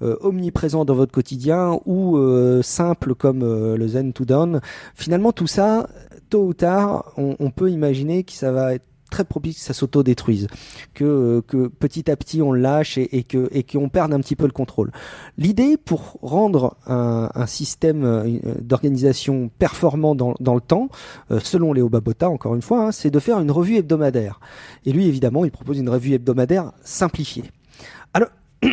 omniprésent dans votre quotidien ou simple comme le Zen to Down, finalement tout ça tôt ou tard, on, peut imaginer que ça va être très propice que ça s'auto-détruise, que, que petit à petit on lâche et, que et qu'on perde un petit peu le contrôle. L'idée pour rendre un, système euh, d'organisation performant dans, le temps, euh, selon Léo Babota encore une fois, hein, c'est de faire une revue hebdomadaire. Et lui évidemment, il propose une revue hebdomadaire simplifiée. Alors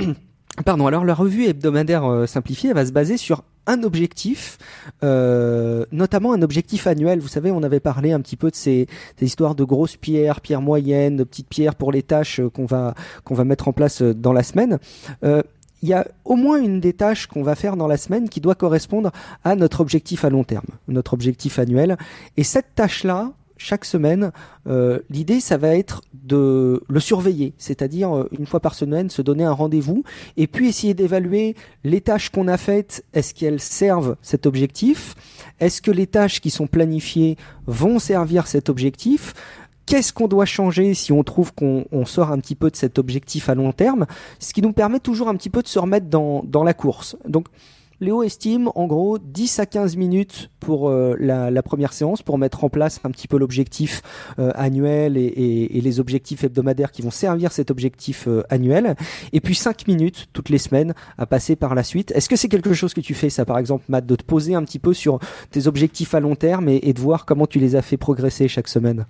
Pardon, alors la revue hebdomadaire euh, simplifiée va se baser sur un objectif, euh, notamment un objectif annuel. Vous savez, on avait parlé un petit peu de ces, histoires de grosses pierres, pierres moyennes, de petites pierres pour les tâches euh, qu'on va qu'on va mettre en place euh, dans la semaine. il y a au moins une des tâches qu'on va faire dans la semaine qui doit correspondre à notre objectif à long terme, notre objectif annuel. Et cette tâche-là, chaque semaine, euh, l'idée, ça va être de le surveiller, c'est-à-dire euh, une fois par semaine, se donner un rendez-vous et puis essayer d'évaluer les tâches qu'on a faites, est-ce qu'elles servent cet objectif? Est-ce que les tâches qui sont planifiées vont servir cet objectif? Qu'est-ce qu'on doit changer si on trouve qu'on sort un petit peu de cet objectif à long terme? Ce qui nous permet toujours un petit peu de se remettre dans, dans la course. Donc, Léo estime en gros 10 à 15 minutes pour euh, la, première séance pour mettre en place un petit peu l'objectif euh, annuel et, les objectifs hebdomadaires qui vont servir cet objectif euh, annuel. Et puis 5 minutes toutes les semaines à passer par la suite. Est-ce que c'est quelque chose que tu fais ça par exemple Matt, de te poser un petit peu sur tes objectifs à long terme et, de voir comment tu les as fait progresser chaque semaine?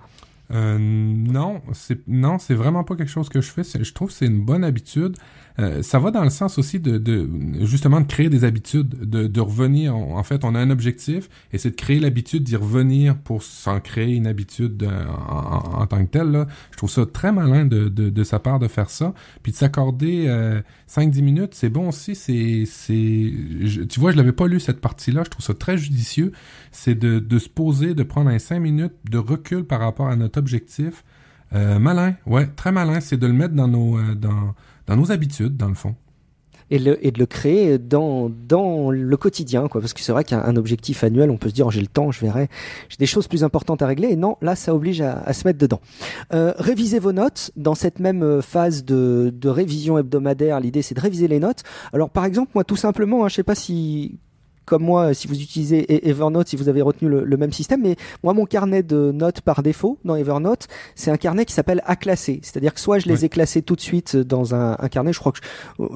Non, non, c'est vraiment pas quelque chose que je fais. Je trouve que c'est une bonne habitude. Euh, ça va dans le sens aussi de, de, justement de créer des habitudes, de, de revenir. En fait, on a un objectif et c'est de créer l'habitude d'y revenir pour s'en créer une habitude euh, en, en, tant que telle. Là. Je trouve ça très malin de, de, de sa part de faire ça, puis de s'accorder euh, 5-10 minutes, c'est bon aussi. C'est, c'est, tu vois, je l'avais pas lu cette partie-là. Je trouve ça très judicieux. C'est de, de se poser, de prendre un 5 minutes de recul par rapport à notre objectif. Euh, malin, ouais, très malin. C'est de le mettre dans nos, euh, dans dans nos habitudes, dans le fond. Et, de le créer dans, dans le quotidien, quoi. Parce que c'est vrai qu'un objectif annuel, on peut se dire, j'ai le temps, je verrai, j'ai des choses plus importantes à régler. Et non, là, ça oblige à, à se mettre dedans. Euh, révisez vos notes. Dans cette même euh, phase de, de révision hebdomadaire, l'idée, c'est de réviser les notes. Alors, par exemple, moi, tout simplement, hein, je sais pas si comme moi, si vous utilisez Evernote, si vous avez retenu le, même système, mais moi, mon carnet de notes par défaut dans Evernote, c'est un carnet qui s'appelle à classer. C'est-à-dire que soit je les ai classés tout de suite dans un, un carnet, je crois que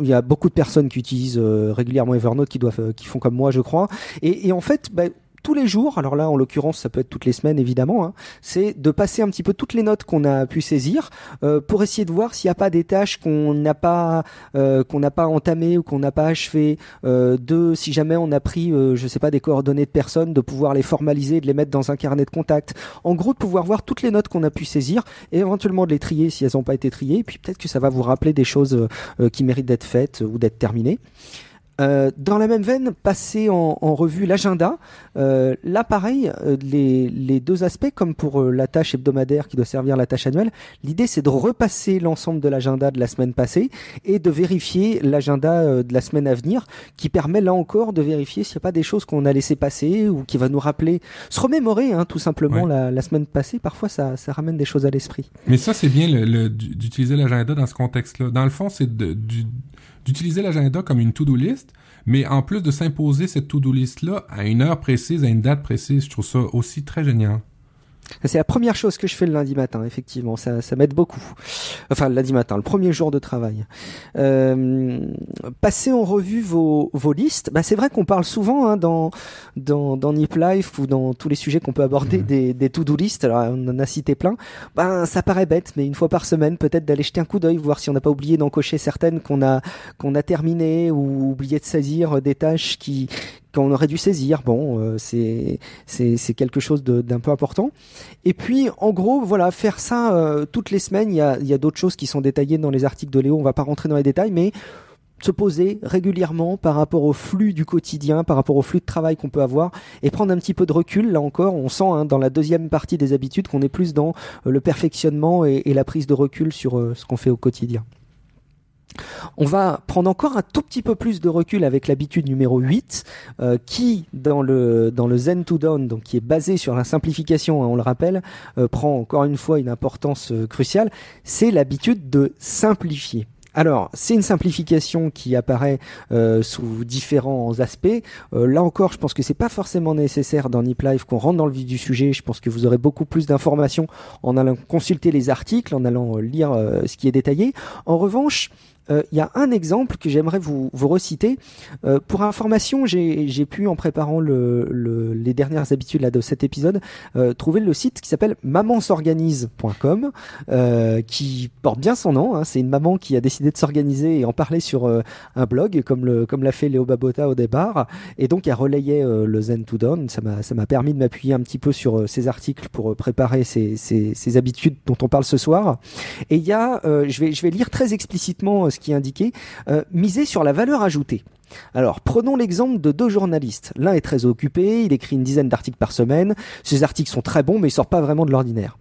il y a beaucoup de personnes qui utilisent euh, régulièrement Evernote, qui doivent, euh, qui font comme moi, je crois. Et, et en fait, bah, tous les jours, alors là en l'occurrence ça peut être toutes les semaines évidemment, hein, c'est de passer un petit peu toutes les notes qu'on a pu saisir euh, pour essayer de voir s'il n'y a pas des tâches qu'on n'a pas euh, qu'on n'a pas entamées ou qu'on n'a pas achevées. Euh, de si jamais on a pris, euh, je sais pas, des coordonnées de personnes, de pouvoir les formaliser, de les mettre dans un carnet de contact. En gros, de pouvoir voir toutes les notes qu'on a pu saisir et éventuellement de les trier si elles n'ont pas été triées. Et puis peut-être que ça va vous rappeler des choses qui méritent d'être faites ou d'être terminées. Euh, dans la même veine, passer en, revue l'agenda. Euh, là, pareil, euh, les, les, deux aspects, comme pour la tâche hebdomadaire qui doit servir la tâche annuelle, l'idée c'est de repasser l'ensemble de l'agenda de la semaine passée et de vérifier l'agenda de la semaine à venir, qui permet là encore de vérifier s'il n'y a pas des choses qu'on a laissé passer ou qui va nous rappeler, se remémorer hein, tout simplement la, la, semaine passée. Parfois, ça, ça ramène des choses à l'esprit. Mais ça, c'est bien d'utiliser l'agenda dans ce contexte-là. Dans le fond, c'est du d'utiliser l'agenda comme une to-do list, mais en plus de s'imposer cette to-do list-là à une heure précise, à une date précise, je trouve ça aussi très génial. C'est la première chose que je fais le lundi matin, effectivement. Ça, ça m'aide beaucoup. Enfin, le lundi matin, le premier jour de travail. Euh, passer en revue vos, vos listes. Bah, c'est vrai qu'on parle souvent hein, dans, dans, dans Nip Life ou dans tous les sujets qu'on peut aborder Mhm. des, des to-do list. Alors, on en a cité plein. Ben, ça paraît bête, mais une fois par semaine, peut-être d'aller jeter un coup d'œil, voir si on n'a pas oublié d'en cocher certaines qu'on a, qu'on a terminées ou oublié de saisir des tâches qui, qu'on aurait dû saisir. Bon, euh, c'est, quelque chose d'un peu important. Et puis, en gros, voilà, faire ça euh, toutes les semaines. Il y a, y a d'autres choses qui sont détaillées dans les articles de Léo. On va pas rentrer dans les détails, mais se poser régulièrement par rapport au flux du quotidien, par rapport au flux de travail qu'on peut avoir, et prendre un petit peu de recul. Là encore, on sent hein, dans la deuxième partie des habitudes qu'on est plus dans euh, le perfectionnement et, la prise de recul sur ce qu'on fait au quotidien. On va prendre encore un tout petit peu plus de recul avec l'habitude numéro 8, euh, qui, dans le, dans le Zen to Down, donc qui est basé sur la simplification, hein, on le rappelle, euh, prend encore une fois une importance euh, cruciale, c'est l'habitude de simplifier. Alors, c'est une simplification qui apparaît sous différents aspects. Là encore, je pense que c'est pas forcément nécessaire dans Nip Life qu'on rentre dans le vif du sujet. Je pense que vous aurez beaucoup plus d'informations en allant consulter les articles, en allant lire ce qui est détaillé. En revanche, euh, il y a un exemple que j'aimerais vous, vous reciter. Euh, pour information, j'ai pu, en préparant le, le- les dernières habitudes là, de cet épisode, euh, trouver le site qui s'appelle mamansorganise.com, euh, qui porte bien son nom. hein. C'est une maman qui a décidé de s'organiser et en parler sur euh, un blog, comme le comme l'a fait Léo Babota au départ, et donc elle relayait euh, le Zen to Down. Ça m'a permis de m'appuyer un petit peu sur euh, ces articles pour euh, préparer ces, ces, ces habitudes dont on parle ce soir. Et il y a, euh, je vais je vais lire très explicitement euh, qui indiqué, euh, miser sur la valeur ajoutée. Alors, prenons l'exemple de deux journalistes. L'un est très occupé, il écrit une dizaine d'articles par semaine. Ces articles sont très bons, mais ils sortent pas vraiment de l'ordinaire.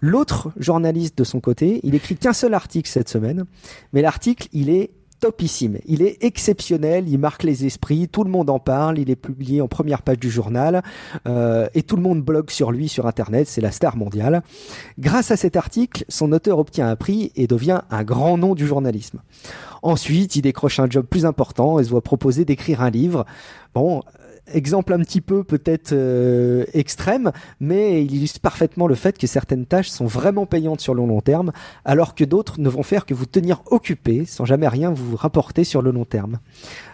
L'autre journaliste, de son côté, il écrit qu'un seul article cette semaine, mais l'article, il est topissime. Il est exceptionnel, il marque les esprits, tout le monde en parle, il est publié en première page du journal, euh, et tout le monde blogue sur lui sur Internet, c'est la star mondiale. Grâce à cet article, son auteur obtient un prix et devient un grand nom du journalisme. Ensuite, il décroche un job plus important et se voit proposer d'écrire un livre. Bon, exemple un petit peu peut-être euh, extrême, mais il illustre parfaitement le fait que certaines tâches sont vraiment payantes sur le long terme, alors que d'autres ne vont faire que vous tenir occupé sans jamais rien vous rapporter sur le long terme.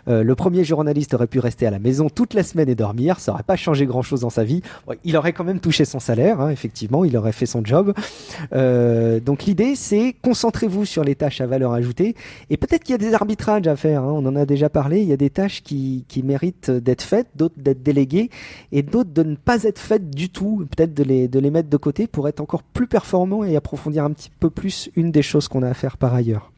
Euh, le premier journaliste aurait pu rester à la maison toute la semaine et dormir, ça aurait pas changé grand-chose dans sa vie. Il aurait quand même touché son salaire, hein, effectivement, il aurait fait son job. Euh, donc l'idée, c'est concentrez-vous sur les tâches à valeur ajoutée, et peut-être qu'il y a des arbitrages à faire. hein, on en a déjà parlé. Il y a des tâches qui, qui méritent d'être faites, d'autres d'être déléguées, et d'autres de ne pas être faites du tout. Peut-être de les de les mettre de côté pour être encore plus performant et approfondir un petit peu plus une des choses qu'on a à faire par ailleurs.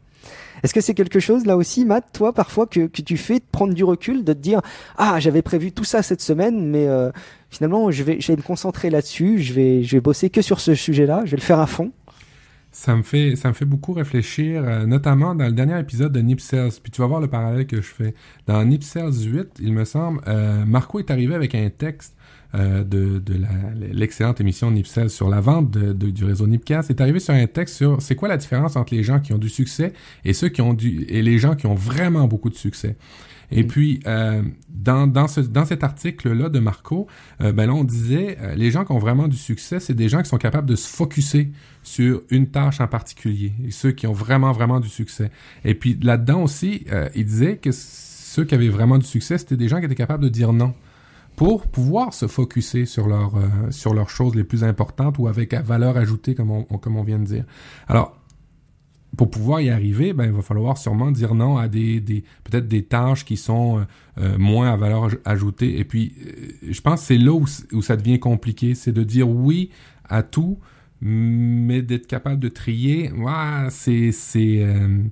Est-ce que c'est quelque chose là aussi, Matt, toi parfois que, tu fais de prendre du recul, de te dire ah j'avais prévu tout ça cette semaine, mais euh, finalement je vais je vais me concentrer là-dessus, je vais je vais bosser que sur ce sujet-là, je vais le faire à fond? Ça me fait, ça me fait beaucoup réfléchir, euh, notamment dans le dernier épisode de Nip. Puis tu vas voir le parallèle que je fais. Dans Nip Sales 8, il me semble, euh, Marco est arrivé avec un texte euh, de, de la- l'excellente émission Nip Sales sur la vente de- de- du réseau Nipcast. Il est arrivé sur un texte sur c'est quoi la différence entre les gens qui ont du succès et ceux qui ont du et les gens qui ont vraiment beaucoup de succès. Et puis, euh, dans, dans, ce, dans cet article-là de Marco, euh, ben là, on disait, euh, les gens qui ont vraiment du succès, c'est des gens qui sont capables de se focuser sur une tâche en particulier, et ceux qui ont vraiment, vraiment du succès. Et puis, là-dedans aussi, euh, il disait que ceux qui avaient vraiment du succès, c'était des gens qui étaient capables de dire non pour pouvoir se focuser sur euh, sur leurs choses les plus importantes ou avec valeur ajoutée, comme on, comme on vient de dire. Alors, pour pouvoir y arriver, ben, il va falloir sûrement dire non à des, des peut-être des tâches qui sont euh, euh, moins à valeur aj- ajoutée. Et puis, je pense que c'est là où, où ça devient compliqué, c'est de dire oui à tout, mais d'être capable de trier, ouais, c'est euh,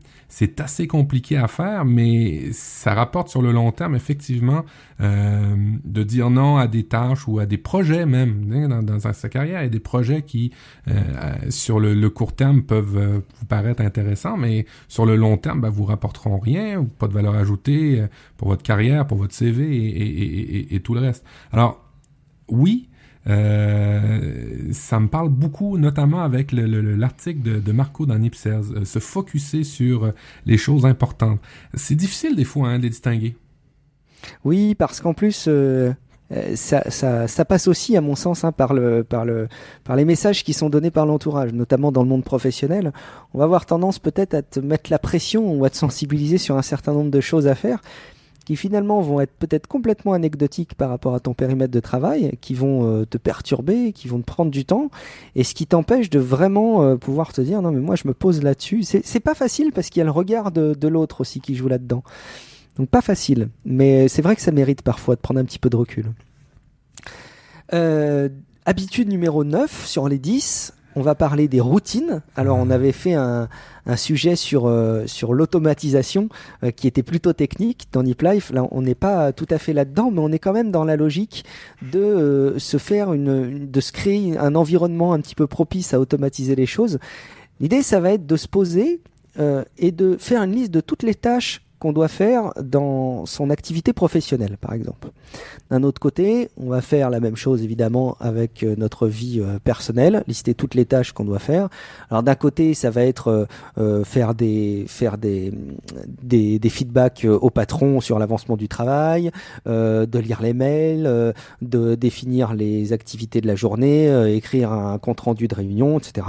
assez compliqué à faire, mais ça rapporte sur le long terme effectivement euh, de dire non à des tâches ou à des projets même hein, dans, dans sa carrière. A des projets qui euh, euh, sur le, le court terme peuvent euh, vous paraître intéressants, mais sur le long terme, ben, vous rapporteront rien ou pas de valeur ajoutée euh, pour votre carrière, pour votre CV et, et, et, et- et tout le reste. Alors oui, euh, ça me parle beaucoup, notamment avec le- le- le- l'article de, Marco dans Nipsers, euh, se focuser sur euh, les choses importantes. C'est difficile des fois hein, de les distinguer. Oui, parce qu'en plus, euh, ça, passe aussi, à mon sens, hein, par, par les messages qui sont donnés par l'entourage, notamment dans le monde professionnel. On va avoir tendance peut-être à te mettre la pression ou à te sensibiliser sur un certain nombre de choses à faire qui finalement vont être peut-être complètement anecdotiques par rapport à ton périmètre de travail, qui vont euh, te perturber, qui vont te prendre du temps, et ce qui t'empêche de vraiment euh, pouvoir te dire non mais moi je me pose là-dessus. C'est pas facile parce qu'il y a le regard de, l'autre aussi qui joue là-dedans. Donc pas facile, mais c'est vrai que ça mérite parfois de prendre un petit peu de recul. Euh, habitude numéro 9 sur les 10, on va parler des routines. Alors on avait fait un, un sujet sur euh, sur l'automatisation euh, qui était plutôt technique dans Nip Life. Là, on n'est pas tout à fait là-dedans, mais on est quand même dans la logique de euh, se faire une, de se créer un environnement un petit peu propice à automatiser les choses. L'idée, ça va être de se poser et de faire une liste de toutes les tâches qu'on doit faire dans son activité professionnelle, par exemple. D'un autre côté, on va faire la même chose évidemment avec euh, notre vie euh, personnelle, lister toutes les tâches qu'on doit faire. Alors d'un côté, ça va être euh, faire des feedbacks au patron sur l'avancement du travail, de lire les mails, de définir les activités de la journée, écrire un compte rendu de réunion, etc.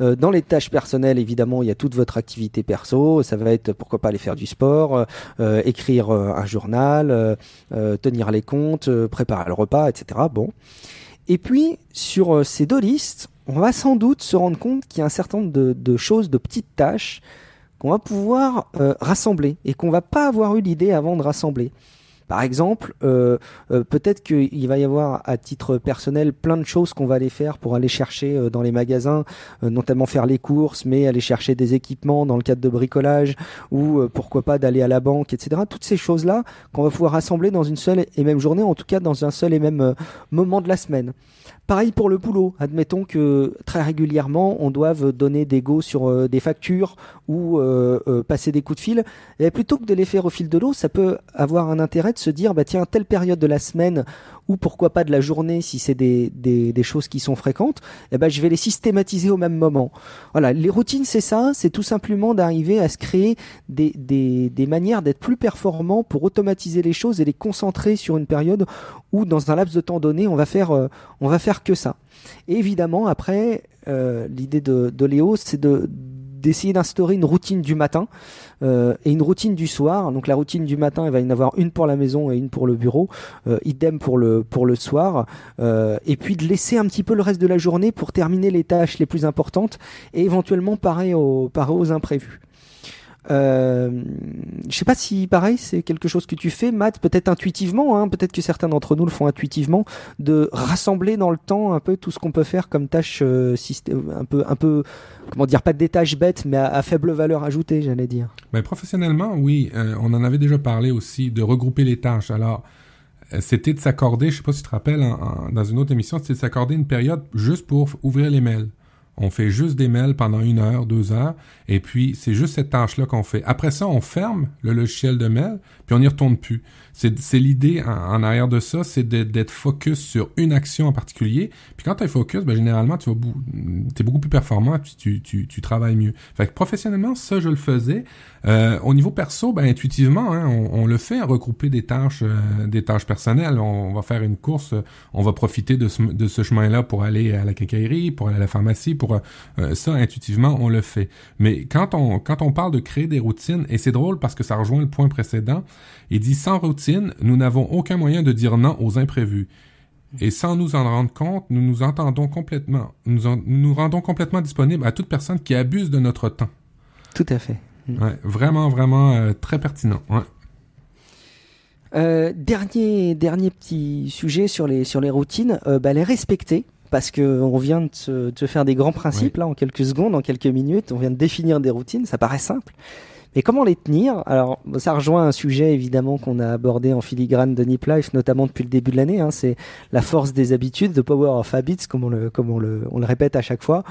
dans les tâches personnelles, évidemment, il y a toute votre activité perso. Ça va être pourquoi pas aller faire du sport euh, euh, écrire euh, un journal, tenir les comptes, préparer le repas, etc. Bon. Et puis, sur ces deux listes, on va sans doute se rendre compte qu'il y a un certain nombre de, choses, de petites tâches qu'on va pouvoir rassembler et qu'on va pas avoir eu l'idée avant de rassembler. Par exemple, euh, euh, peut-être qu'il va y avoir à titre personnel plein de choses qu'on va aller faire pour aller chercher euh, dans les magasins, notamment faire les courses, mais aller chercher des équipements dans le cadre de bricolage ou pourquoi pas d'aller à la banque, etc. Toutes ces choses-là qu'on va pouvoir rassembler dans une seule et même journée, en tout cas dans un seul et même moment de la semaine. Pareil pour le boulot. Admettons que très régulièrement, on doive donner des go sur des factures ou passer des coups de fil. Et plutôt que de les faire au fil de l'eau, ça peut avoir un intérêt de se dire, bah tiens, telle période de la semaine ou pourquoi pas de la journée si c'est des, des, choses qui sont fréquentes, eh ben je vais les systématiser au même moment. Voilà, les routines c'est ça, c'est tout simplement d'arriver à se créer des, des, des manières d'être plus performant pour automatiser les choses et les concentrer sur une période où dans un laps de temps donné on va faire on va faire que ça. évidemment, après, euh, l'idée de, Léo, c'est de d'essayer d'instaurer une routine du matin euh, et une routine du soir. Donc la routine du matin, il va y en avoir une pour la maison et une pour le bureau. Euh, idem pour le soir. et puis de laisser un petit peu le reste de la journée pour terminer les tâches les plus importantes et éventuellement parer aux, parer aux imprévus. Euh, je sais pas si pareil, c'est quelque chose que tu fais, Matt, peut-être intuitivement, hein, peut-être que certains d'entre nous le font intuitivement, de rassembler dans le temps un peu tout ce qu'on peut faire comme tâches euh, un peu, un peu, comment dire, pas des tâches bêtes, mais à, faible valeur ajoutée, j'allais dire. Professionnellement, oui, euh, on en avait déjà parlé aussi de regrouper les tâches. Alors, euh, c'était de s'accorder, je sais pas si tu te rappelles, dans une autre émission, c'était de s'accorder une période juste pour ouvrir les mails. On fait juste des mails pendant une heure, deux heures, et puis c'est juste cette tâche-là qu'on fait. Après ça, on ferme le logiciel de mail, puis on n'y retourne plus. C'est l'idée en, arrière de ça, c'est d'être focus sur une action en particulier. Puis quand tu es focus, ben, généralement, tu vas es beaucoup plus performant, puis tu, tu, tu travailles mieux. Fait que professionnellement, ça, je le faisais. Euh, au niveau perso, ben intuitivement, hein, on, le fait, regrouper des tâches, euh, des tâches personnelles. On, va faire une course, on va profiter de ce, de ce chemin-là pour aller à la quincaillerie, pour aller à la pharmacie, pour euh, ça, intuitivement, on le fait. Mais quand on quand on parle de créer des routines, et c'est drôle parce que ça rejoint le point précédent, il dit sans routine, nous n'avons aucun moyen de dire non aux imprévus. Et sans nous en rendre compte, nous nous entendons complètement, nous nous rendons complètement disponibles à toute personne qui abuse de notre temps. Tout à fait. Ouais, vraiment, vraiment euh, très pertinent. Ouais. Euh, dernier, dernier petit sujet sur les, sur les routines, euh, bah, les respecter. Parce que on vient de se, faire des grands principes là en quelques secondes, en quelques minutes. On vient de définir des routines. Ça paraît simple. Et comment les tenir? Alors, ça rejoint un sujet évidemment qu'on a abordé en filigrane de Nip Life, notamment depuis le début de l'année. Hein, c'est la force des habitudes, the power of habits, comme on le, comme on le, on le répète à chaque fois.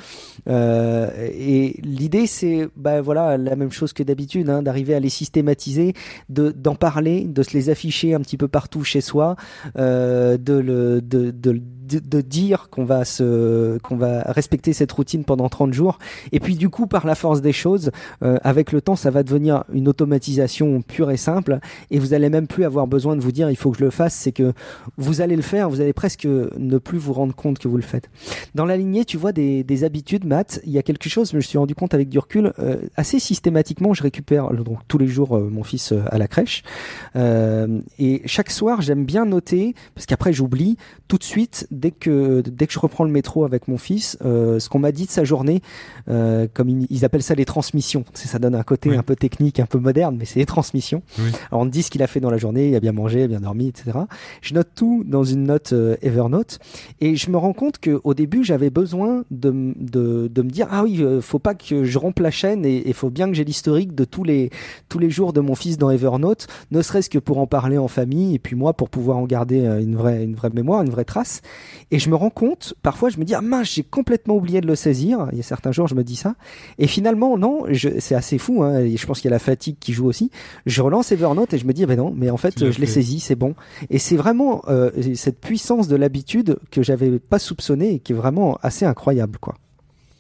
Euh, et l'idée, c'est, bah voilà, la même chose que d'habitude, hein, d'arriver à les systématiser, de d'en parler, de se les afficher un petit peu partout chez soi, euh, de le, de, de de, dire qu'on va se qu'on va respecter cette routine pendant 30 jours. Et puis du coup par la force des choses euh, avec le temps ça va devenir une automatisation pure et simple. Et vous allez même plus avoir besoin de vous dire il faut que je le fasse. C'est que vous allez le faire vous allez presque ne plus vous rendre compte que vous le faites. Dans la lignée tu vois des, des habitudes Matt il y a quelque chose je me suis rendu compte avec du recul euh, assez systématiquement je récupère donc tous les jours euh, mon fils euh, à la crèche. Euh, et chaque soir j'aime bien noter parce qu'après j'oublie tout de suite dès que dès que je reprends le métro avec mon fils euh, ce qu'on m'a dit de sa journée euh, comme ils, ils appellent ça les transmissions. Ça donne un côté Oui. un peu technique un peu moderne mais c'est les transmissions. Oui. alors on dit ce qu'il a fait dans la journée il a bien mangé il a bien dormi etc je note tout dans une note euh, Evernote. Et je me rends compte que au début j'avais besoin de, de, de me dire ah oui euh, faut pas que je rompe la chaîne et il faut bien que j'ai l'historique de tous les tous les jours de mon fils dans Evernote ne serait-ce que pour en parler en famille et puis moi pour pouvoir en garder euh, une vraie une vraie mémoire une vraie trace et je me rends compte parfois je me dis ah mince j'ai complètement oublié de le saisir. Il y a certains jours je me dis ça. Et finalement non c'est assez fou hein, et je pense qu'il y a la fatigue qui joue aussi. Je relance Evernote et je me dis ben non mais en fait je l'ai saisi c'est bon. Et c'est vraiment euh, cette puissance de l'habitude que j'avais pas soupçonné et qui est vraiment assez incroyable quoi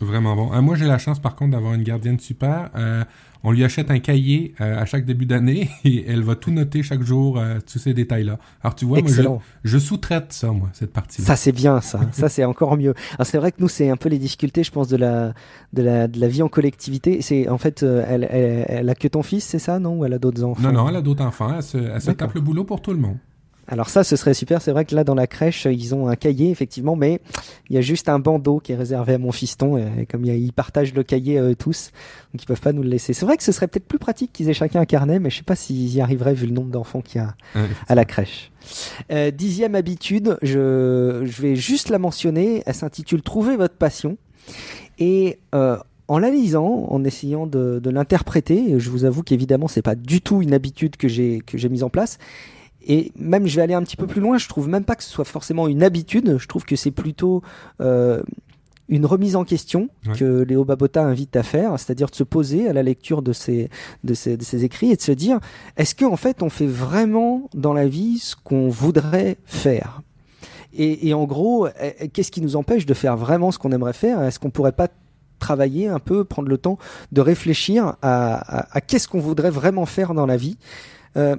Vraiment bon. Euh, moi, j'ai la chance, par contre, d'avoir une gardienne super. Euh, on lui achète un cahier euh, à chaque début d'année et elle va tout noter chaque jour, euh, tous ces détails-là. Alors, tu vois, moi, je, je sous-traite ça, moi, cette partie-là. Ça c'est bien, ça. ça c'est encore mieux. Alors c'est vrai que nous c'est un peu les difficultés, je pense, de la de la de la vie en collectivité. C'est en fait, elle, elle, elle a que ton fils, c'est ça, non? Ou elle a d'autres enfants? Non, non, elle a d'autres enfants. Elle se, elle se tape le boulot pour tout le monde. Alors ça, ce serait super. C'est vrai que là, dans la crèche, ils ont un cahier, effectivement, mais il y a juste un bandeau qui est réservé à mon fiston. Et comme ils partagent le cahier euh, tous, donc ils peuvent pas nous le laisser. C'est vrai que ce serait peut-être plus pratique qu'ils aient chacun un carnet, mais je sais pas s'ils y arriveraient vu le nombre d'enfants qu'il y a Euh, à la crèche. Euh, dixième habitude, je, je vais juste la mentionner. Elle s'intitule Trouver votre passion. Et euh, en la lisant, en essayant de, de l'interpréter, je vous avoue qu'évidemment c'est pas du tout une habitude que j'ai que j'ai mise en place. Et même, je vais aller un petit peu plus loin. Je trouve même pas que ce soit forcément une habitude. Je trouve que c'est plutôt euh, une remise en question Ouais. que Léo Babota invite à faire, c'est-à-dire de se poser à la lecture de ses, de ses, de ses écrits et de se dire est-ce qu'en fait on fait vraiment dans la vie ce qu'on voudrait faire? Et, et en gros, eh, eh, qu'est-ce qui nous empêche de faire vraiment ce qu'on aimerait faire? Est-ce qu'on pourrait pas travailler un peu, prendre le temps de réfléchir à, à- à qu'est-ce qu'on voudrait vraiment faire dans la vie? Euh,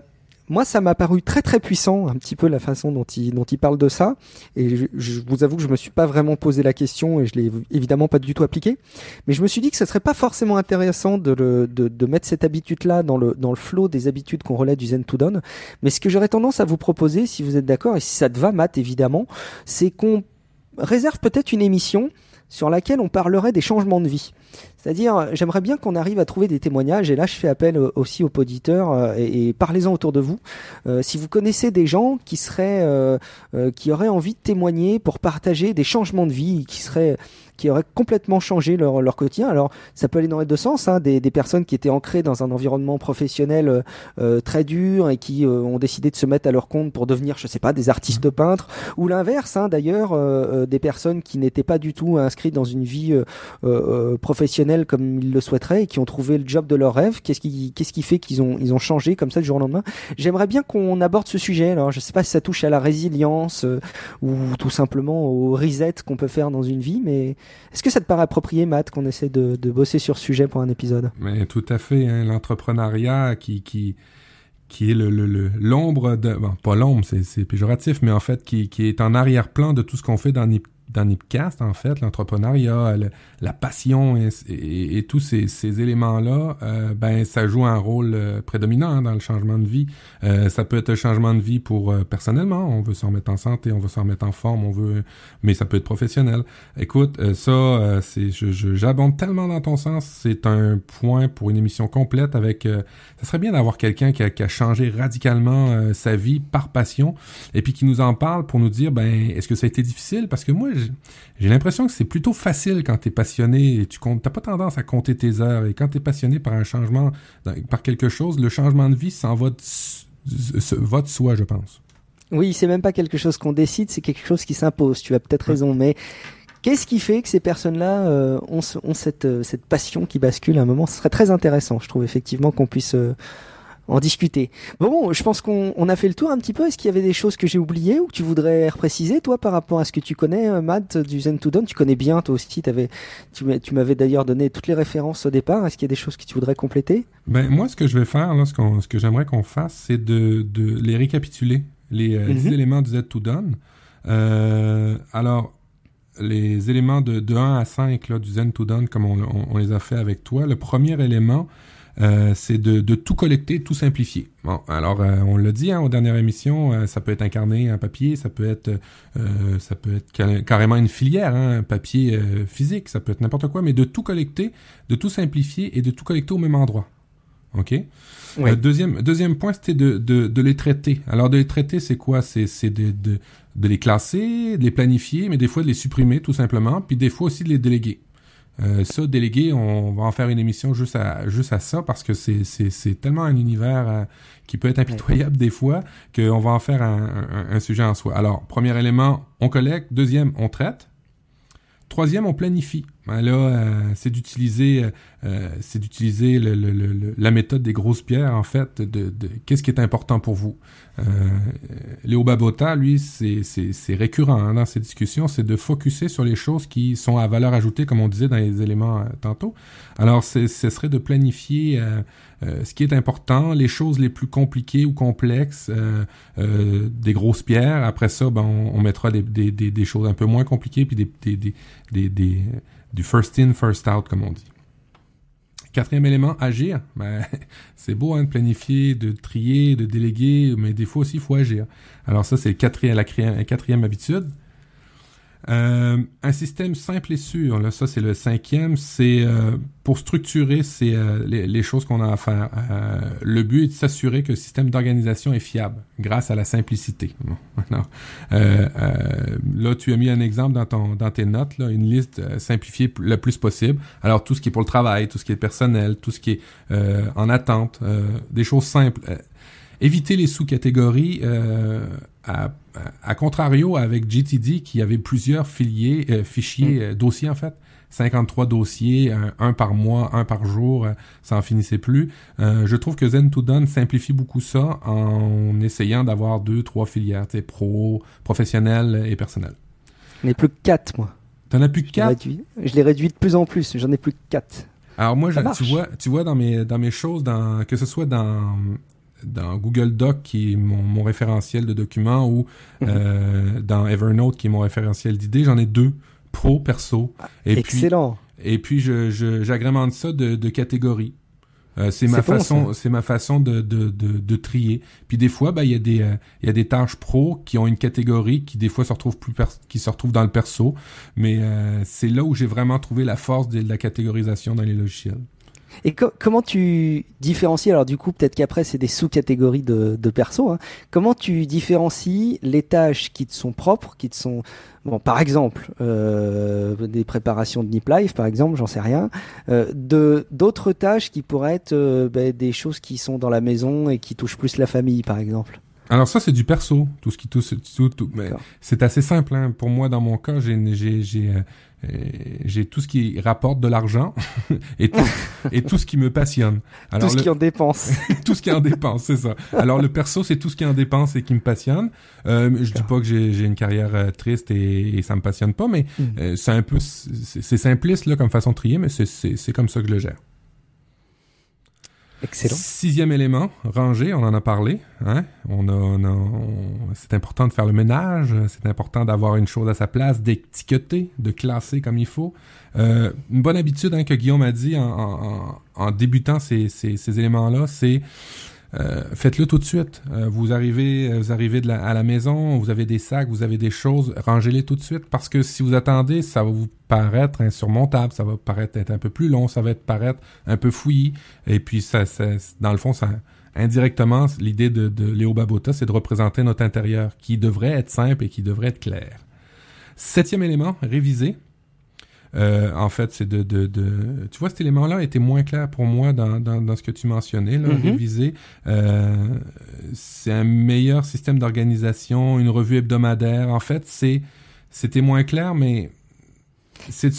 moi, ça m'a paru très très puissant, un petit peu la façon dont il, dont il parle de ça. Et je, je vous avoue que je me suis pas vraiment posé la question et je l'ai évidemment pas du tout appliqué. Mais je me suis dit que ce serait pas forcément intéressant de, le, de, de mettre cette habitude-là dans le, dans le flot des habitudes qu'on relaie du Zen to Dawn. Mais ce que j'aurais tendance à vous proposer, si vous êtes d'accord et si ça te va, Matt, évidemment, c'est qu'on réserve peut-être une émission sur laquelle on parlerait des changements de vie. C'est-à-dire, j'aimerais bien qu'on arrive à trouver des témoignages, et là je fais appel euh, aussi aux auditeurs, euh, et, parlez-en autour de vous. Euh, si vous connaissez des gens qui seraient, euh, euh, qui auraient envie de témoigner pour partager des changements de vie, qui seraient, qui auraient complètement changé leur, quotidien. Alors, ça peut aller dans les deux sens, hein, des, des personnes qui étaient ancrées dans un environnement professionnel euh, euh, très dur et qui euh, ont décidé de se mettre à leur compte pour devenir, je sais pas, des artistes peintres, ou l'inverse, hein, d'ailleurs, euh, euh, des personnes qui n'étaient pas du tout inscrites dans une vie euh, professionnelle comme ils le souhaiteraient et qui ont trouvé le job de leur rêve. Qu'est-ce qui, qu'est-ce qui fait qu'ils ont, ils ont changé comme ça du jour au lendemain? J'aimerais bien qu'on aborde ce sujet. Alors, je sais pas si ça touche à la résilience euh, ou tout simplement au reset qu'on peut faire dans une vie, mais est-ce que ça te paraît approprié, Matt, qu'on essaie de, bosser sur ce sujet pour un épisode? Mais tout à fait, hein, l'entrepreneuriat qui, qui, qui est le, l'ombre de, bon, pas l'ombre, c'est, c'est péjoratif, mais en fait, qui, qui est en arrière-plan de tout ce qu'on fait dans dans Nipcast, en fait, l'entrepreneuriat, le- la passion et, tous ces, éléments-là, euh, ben, ça joue un rôle euh, prédominant hein, dans le changement de vie. Euh, ça peut être un changement de vie pour euh, personnellement, on veut s'en remettre en santé, on veut s'en remettre en forme, on veut, mais ça peut être professionnel. Écoute, euh, ça, euh, c'est, j'abonde tellement dans ton sens, c'est un point pour une émission complète avec. euh, ça serait bien d'avoir quelqu'un qui a, qui a changé radicalement euh, sa vie par passion et puis qui nous en parle pour nous dire, ben, est-ce que ça a été difficile? Parce que moi, j'ai, l'impression que c'est plutôt facile quand t'es passionné et tu comptes, t'as pas tendance à compter tes heures et quand t'es passionné par un changement, par quelque chose, le changement de vie s'en va va de soi, je pense. Oui, c'est même pas quelque chose qu'on décide, c'est quelque chose qui s'impose. Tu as peut-être raison, mais qu'est-ce qui fait que ces personnes-là euh, ont cette, euh, cette passion qui bascule à un moment? Ce serait très intéressant, je trouve effectivement qu'on puisse euh, en discuter. Bon, je pense qu'on on a fait le tour un petit peu. Est-ce qu'il y avait des choses que j'ai oubliées ou que tu voudrais repréciser, toi, par rapport à ce que tu connais, euh, Matt, du Zen to Dawn? Tu connais bien, toi aussi. Avais, tu, m'avais d'ailleurs donné toutes les références au départ. Est-ce qu'il y a des choses que tu voudrais compléter? Ben, moi, ce que je vais faire, là, ce, que j'aimerais qu'on fasse, c'est de, de les récapituler, les euh, 10 Mhm. éléments du Z to Done. Euh, alors, les éléments de, de 1 à 5 là, du Zen to Done, comme on, on- on les a fait avec toi, le premier élément, euh, c'est de, de tout collecter, tout simplifier. Bon, alors euh, on l'a dit hein, aux dernières émissions, euh, ça peut être incarné en papier, ça peut être, euh, ça peut être ca- carrément une filière, hein, un papier euh, physique, ça peut être n'importe quoi, mais de tout collecter, de tout simplifier et de tout collecter au même endroit. Ok? Euh, deuxième deuxième point, c'était de, de, de les traiter. Alors de les traiter, c'est quoi? C'est c'est de, de de les classer, de les planifier, mais des fois de les supprimer tout simplement, puis des fois aussi de les déléguer. Euh, ça, déléguer, on va en faire une émission juste à juste à ça parce que c'est c'est c'est tellement un univers euh, qui peut être impitoyable des fois qu'on va en faire un, un, un sujet en soi. Alors, premier élément, on collecte. Deuxième, on traite. Troisième, on planifie. Ben là, euh, c'est d'utiliser, euh, euh, c'est d'utiliser le- le- le- la méthode des grosses pierres en fait. De, de qu'est-ce qui est important pour vous? Léo Babota, lui, c'est récurrent hein, dans ces discussions, c'est de focuser sur les choses qui sont à valeur ajoutée, comme on disait dans les éléments tantôt. Alors, ce serait de planifier ce qui est important, les choses les plus compliquées ou complexes, des grosses pierres. Après ça, ben, on, on mettra des, des, des, des choses un peu moins compliquées, puis des, des- du first in, first out, comme on dit. Quatrième élément, agir. Ben, c'est beau hein, de planifier, de trier, de déléguer, mais des fois aussi, il faut agir. Alors ça, c'est la quatrième habitude. Euh, un système simple et sûr, là, ça c'est le cinquième, c'est euh, pour structurer c'est, euh, les, choses qu'on a à faire. Euh, le but est de s'assurer que le système d'organisation est fiable grâce à la simplicité. Bon, euh, là, tu as mis un exemple dans, ton, dans tes notes, là, une liste simplifiée le plus possible. Alors, tout ce qui est pour le travail, tout ce qui est personnel, tout ce qui est en attente, des choses simples. Éviter les sous-catégories euh, à, à- contrario avec GTD qui avait plusieurs filiers, euh, fichiers, euh, dossiers en fait. 53 dossiers, un, un par mois, un par jour, euh, ça en finissait plus. Euh, je trouve que Zen to Done simplifie beaucoup ça en essayant d'avoir deux, trois filières, tu sais, pro, professionnel et personnel. J'en ai plus que 4, moi. T'en as plus que quatre? réduit. Je l'ai réduit de plus en plus. J'en ai plus que 4. Alors moi, je- tu vois, tu vois dans mes dans mes choses, dans que ce soit dans dans Google Doc qui est mon, mon référentiel de documents ou Mhm. euh, dans Evernote qui est mon référentiel d'idées, j'en ai deux pro perso et puis Excellent. et puis je je- j'agrémente ça de, de catégories. Euh, c'est ma bon, façon, c'est ma façon de, de, de, de trier. Puis des fois, ben il y a des euh, il y a des tâches pro qui ont une catégorie qui des fois se retrouvent plus qui se retrouvent dans le perso, mais euh, c'est là où j'ai vraiment trouvé la force de la catégorisation dans les logiciels. Et co- comment tu différencies Alors du coup, peut-être qu'après c'est des sous-catégories de, de perso. hein. Comment tu différencies les tâches qui te sont propres, qui te sont bon, par exemple euh, des préparations de Nip Life, par exemple, j'en sais rien, euh, de d'autres tâches qui pourraient être euh, ben, des choses qui sont dans la maison et qui touchent plus la famille, par exemple? Alors ça, c'est du perso, tout ce qui touche, tout, tout- mais c'est assez simple. Hein. Pour moi, dans mon cas, j'ai, j'ai, j'ai, tout ce qui rapporte de l'argent et tout, et tout ce qui me passionne. Alors Tout ce le- qui en dépense. tout ce qui en dépense, c'est ça. Alors le perso, c'est tout ce qui en dépense et qui me passionne. Euh, je dis pas que j'ai, une carrière euh, triste et, et ça me passionne pas, mais Mm. euh, c'est un peu, c'est, simpliste là comme façon de trier, mais c'est comme ça que je le gère. Sixième élément, ranger, on en a parlé. Hein? On a, on a- on- c'est important de faire le ménage, c'est important d'avoir une chose à sa place, d'étiqueter, de classer comme il faut. Euh, une bonne habitude hein, que Guillaume a dit en, en- en- en débutant ces, ces, ces éléments-là, c'est euh, faites-le tout de suite. Euh, vous arrivez, vous arrivez à la maison, vous avez des sacs, vous avez des choses, rangez-les tout de suite parce que si vous attendez, ça va vous paraître insurmontable, ça va paraître être un peu plus long, ça va être paraître un peu fouillis et puis ça, ça dans le fond, ça indirectement, l'idée de, de Léo Babota, c'est de représenter notre intérieur qui devrait être simple et qui devrait être clair. Septième élément, réviser. Euh, en fait, c'est de, de, de... Tu vois, cet élément-là était moins clair pour moi dans, dans, dans ce que tu mentionnais, là, Mhm. réviser. Euh, c'est un meilleur système d'organisation, une revue hebdomadaire. En fait, c'est c'était moins clair, mais c'est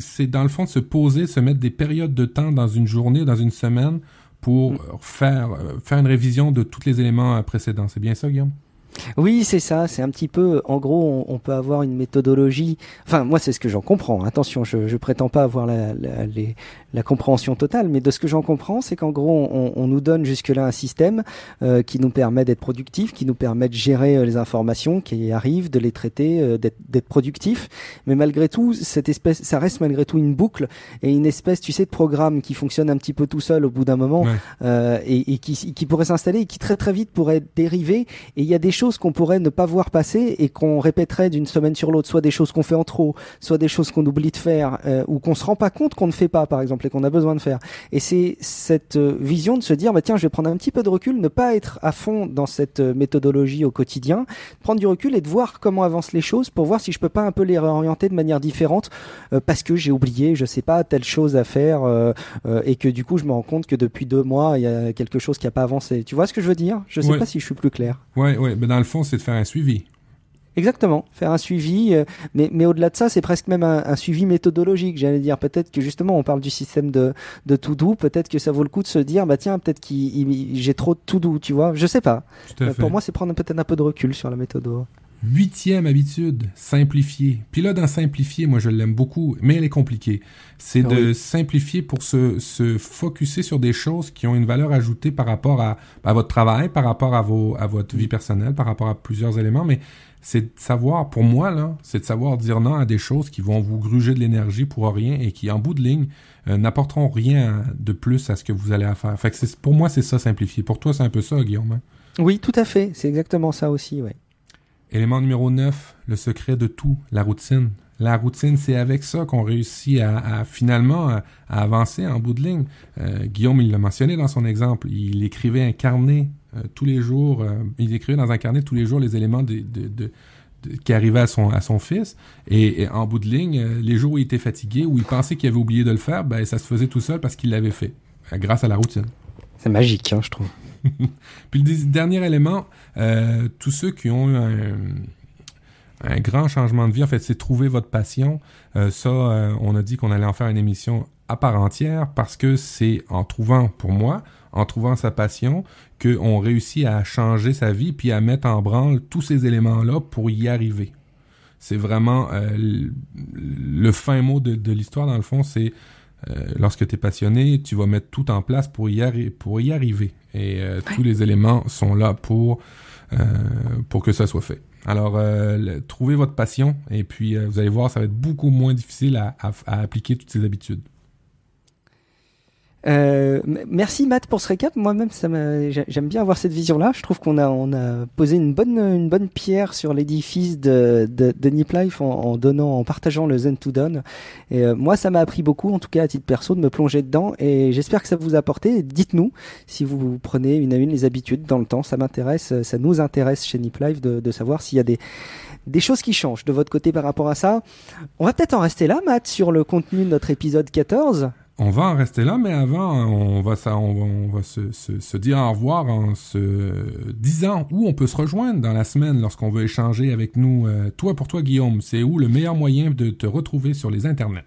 c'est dans le fond de se poser, se mettre des périodes de temps dans une journée, dans une semaine, pour mm. faire, faire une révision de tous les éléments précédents. C'est bien ça, Guillaume? Oui, c'est ça. C'est un petit peu, en gros, on, peut avoir une méthodologie. Enfin, moi, c'est ce que j'en comprends. Attention, je, je prétends pas avoir la, la, les, la compréhension totale, mais de ce que j'en comprends, c'est qu'en gros, on, on, nous donne jusque-là un système euh, qui nous permet d'être productif, qui nous permet de gérer euh, les informations qui arrivent, de les traiter, euh, d'être productif. Mais malgré tout, cette espèce, ça reste malgré tout une boucle et une espèce, tu sais, de programme qui fonctionne un petit peu tout seul au bout d'un moment et, et, qui, qui pourrait s'installer et qui très très vite pourrait dériver. Et il y a des choses qu'on pourrait ne pas voir passer et qu'on répéterait d'une semaine sur l'autre, soit des choses qu'on fait en trop, soit des choses qu'on oublie de faire euh, ou qu'on se rend pas compte qu'on ne fait pas, par exemple, et qu'on a besoin de faire. Et c'est cette euh, vision de se dire, bah tiens, je vais prendre un petit peu de recul, ne pas être à fond dans cette euh, méthodologie au quotidien, prendre du recul et de voir comment avancent les choses pour voir si je peux pas un peu les réorienter de manière différente parce que j'ai oublié, je sais pas, telle chose à faire et que du coup je me rends compte que depuis deux mois il y a quelque chose qui a pas avancé. Tu vois ce que je veux dire? Je sais pas si je suis plus clair. Ouais, ouais, dans le fond, c'est de faire un suivi. Exactement, faire un suivi, euh, mais, mais au-delà de ça, c'est presque même un, suivi méthodologique, j'allais dire. Peut-être que justement, on parle du système de, de tout doux, peut-être que ça vaut le coup de se dire, bah tiens, peut-être que j'ai trop de tout doux, tu vois. Je sais pas. Euh, pour moi, c'est prendre peut-être un peu de recul sur la méthode. Huitième habitude, simplifier. Puis là, dans simplifier, moi je l'aime beaucoup, mais elle est compliquée. C'est ah de simplifier pour se, se focuser sur des choses qui ont une valeur ajoutée par rapport à, à votre travail, par rapport à, vos, à votre vie personnelle, par rapport à plusieurs éléments. Mais c'est de savoir, pour moi, là, c'est de savoir dire non à des choses qui vont vous gruger de l'énergie pour rien et qui, en bout de ligne, euh, n'apporteront rien de plus à ce que vous allez faire. Fait que pour moi, c'est ça simplifier. Pour toi, c'est un peu ça, Guillaume. Hein? Oui, tout à fait. C'est exactement ça aussi, ouais. Élément numéro 9, le secret de tout, la routine. La routine, c'est avec ça qu'on réussit à, finalement à, avancer en bout de ligne. Euh, Guillaume, il l'a mentionné dans son exemple, il écrivait un carnet euh, tous les jours, euh, il écrivait dans un carnet tous les jours les éléments de, qui arrivaient à son, à son fils. Et, en bout de ligne, les jours où il était fatigué, où il pensait qu'il avait oublié de le faire, ben, ça se faisait tout seul parce qu'il l'avait fait, grâce à la routine. C'est magique, hein, je trouve. Puis le dernier élément, euh, tous ceux qui ont eu un, grand changement de vie, en fait, c'est trouver votre passion. Euh, ça, euh, on a dit qu'on allait en faire une émission à part entière parce que c'est en trouvant, pour moi, en trouvant sa passion, qu'on réussit à changer sa vie puis à mettre en branle tous ces éléments-là pour y arriver. C'est vraiment le fin mot de l'histoire, dans le fond, c'est euh, lorsque tu es passionné, tu vas mettre tout en place pour y, pour y arriver. Et euh, tous les éléments sont là pour, euh, pour que ça soit fait. Alors, trouvez votre passion et puis vous allez voir, ça va être beaucoup moins difficile à appliquer toutes ces habitudes. Euh, merci Matt pour ce récap. Moi-même, ça j'aime bien avoir cette vision-là. Je trouve qu'on a, on a posé une bonne, une bonne pierre sur l'édifice de, de, de Nip Life en, en, donnant, en partageant le Zen to Done. Et euh, moi, ça m'a appris beaucoup, en tout cas à titre perso, de me plonger dedans. Et j'espère que ça vous a apporté. Dites-nous si vous prenez une à une les habitudes dans le temps. Ça m'intéresse, ça nous intéresse chez Nip Life de, de savoir s'il y a des des choses qui changent de votre côté par rapport à ça. On va peut-être en rester là, Matt, sur le contenu de notre épisode 14. On va en rester là, mais avant, on va, se, dire au revoir en se disant où on peut se rejoindre dans la semaine lorsqu'on veut échanger avec nous. Euh, toi, pour toi, Guillaume, c'est où le meilleur moyen de te retrouver sur les internets?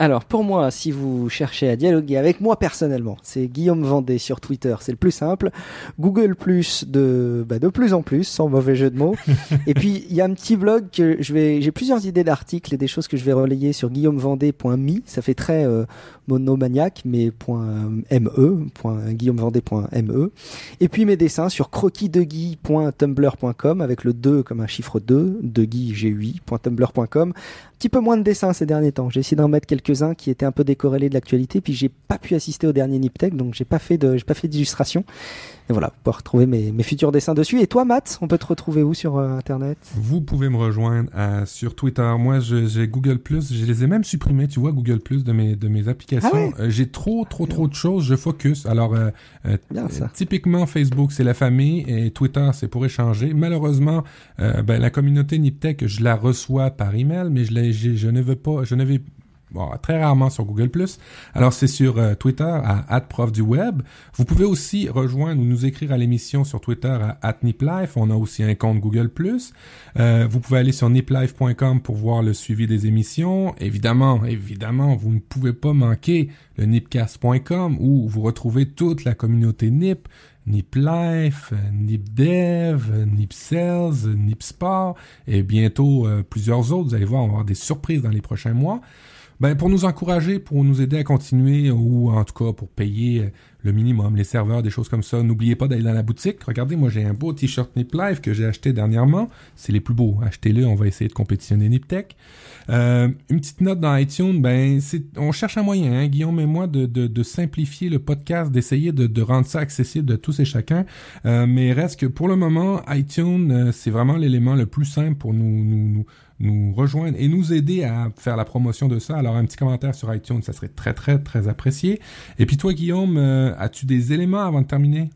Alors pour moi, si vous cherchez à dialoguer avec moi personnellement, c'est Guillaume Vendée sur Twitter, c'est le plus simple. Google Plus de bah, de plus en plus, sans mauvais jeu de mots. et puis il y a un petit blog que je vais, j'ai plusieurs idées d'articles et des choses que je vais relayer sur guillaumevendée.me. Ça fait très euh, monomaniaque, mais .me, .guillaumevendée.me. Et puis mes dessins sur croquisdegui.tumblr.com avec le 2 comme un chiffre 2, de Guy G8.tumblr.com petit peu moins de dessins ces derniers temps. J'ai essayé d'en mettre quelques-uns qui étaient un peu décorrélés de l'actualité, puis j'ai pas pu assister au dernier Niptech, donc j'ai pas fait de, j'ai pas fait d'illustration. Et voilà, vous pouvez retrouver mes, mes, futurs dessins dessus. Et toi, Matt, on peut te retrouver où sur euh, Internet? Vous pouvez me rejoindre euh, sur Twitter. Moi, j'ai Google+, je les ai même supprimés, tu vois, Google+, de mes, de mes applications. Ah euh, j'ai trop, trop, trop de choses, je focus. Alors, typiquement, Facebook, c'est la famille, et Twitter, c'est pour échanger. Malheureusement, ben, la communauté Niptech, je la reçois par email, mais je, je ne veux pas, je ne vais bon, très rarement sur Google+. Alors c'est sur euh, Twitter à @prof du web. Vous pouvez aussi rejoindre ou nous écrire à l'émission sur Twitter à @niplife. On a aussi un compte Google+. Euh, vous pouvez aller sur niplife.com pour voir le suivi des émissions. Évidemment, évidemment, vous ne pouvez pas manquer le nipcast.com où vous retrouvez toute la communauté NIP, NipLife, NipDev, NipSales, NipSport et bientôt euh, plusieurs autres. Vous allez voir, on va avoir des surprises dans les prochains mois. Ben, pour nous encourager, pour nous aider à continuer ou en tout cas pour payer le minimum, les serveurs, des choses comme ça. N'oubliez pas d'aller dans la boutique. Regardez, moi j'ai un beau t-shirt Nip Life que j'ai acheté dernièrement. C'est les plus beaux. Achetez-le, on va essayer de compétitionner Niptech. Euh, une petite note dans iTunes, ben on cherche un moyen, hein, Guillaume et moi, de, de, de simplifier le podcast, d'essayer de, de, rendre ça accessible de tous et chacun. Euh, mais reste que pour le moment, iTunes, euh, c'est vraiment l'élément le plus simple pour nous, nous, nous nous rejoindre et nous aider à faire la promotion de ça. Alors un petit commentaire sur iTunes, ça serait très très très apprécié. Et puis toi Guillaume, euh, as-tu des éléments avant de terminer?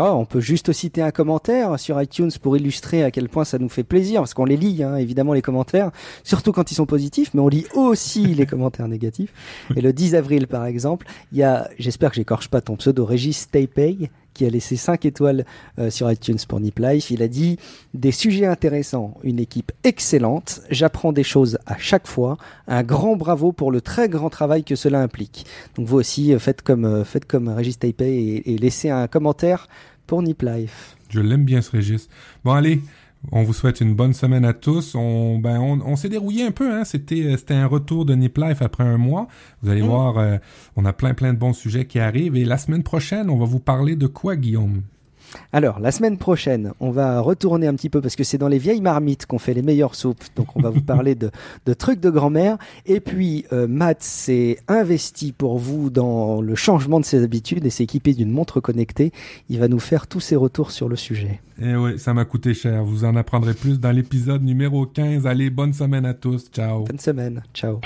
Oh, on peut juste citer un commentaire sur iTunes pour illustrer à quel point ça nous fait plaisir, parce qu'on les lit, hein, évidemment, les commentaires, surtout quand ils sont positifs, mais on lit aussi les commentaires négatifs. Et le 10 avril, par exemple, il y a, j'espère que j'écorche pas ton pseudo, Régis Taipei, qui a laissé 5 étoiles euh, sur iTunes pour Nip Life. Il a dit des sujets intéressants, une équipe excellente, j'apprends des choses à chaque fois, un grand bravo pour le très grand travail que cela implique. Donc vous aussi euh, faites comme euh, faites comme Régis Taipei et, laissez un commentaire pour Nip Life. Je l'aime bien ce Régis. Bon allez, on vous souhaite une bonne semaine à tous. On, ben, on, on s'est dérouillé un peu. Hein. C'était, c'était un retour de Nip Life après un mois. Vous allez Mm. voir, euh, on a plein plein de bons sujets qui arrivent. Et la semaine prochaine, on va vous parler de quoi, Guillaume? Alors, la semaine prochaine, on va retourner un petit peu parce que c'est dans les vieilles marmites qu'on fait les meilleures soupes. Donc, on va vous parler de, de trucs de grand-mère. Et puis, euh, Matt s'est investi pour vous dans le changement de ses habitudes et s'est équipé d'une montre connectée. Il va nous faire tous ses retours sur le sujet. Eh oui, ça m'a coûté cher. Vous en apprendrez plus dans l'épisode numéro 15. Allez, bonne semaine à tous. Ciao. Bonne semaine. Ciao.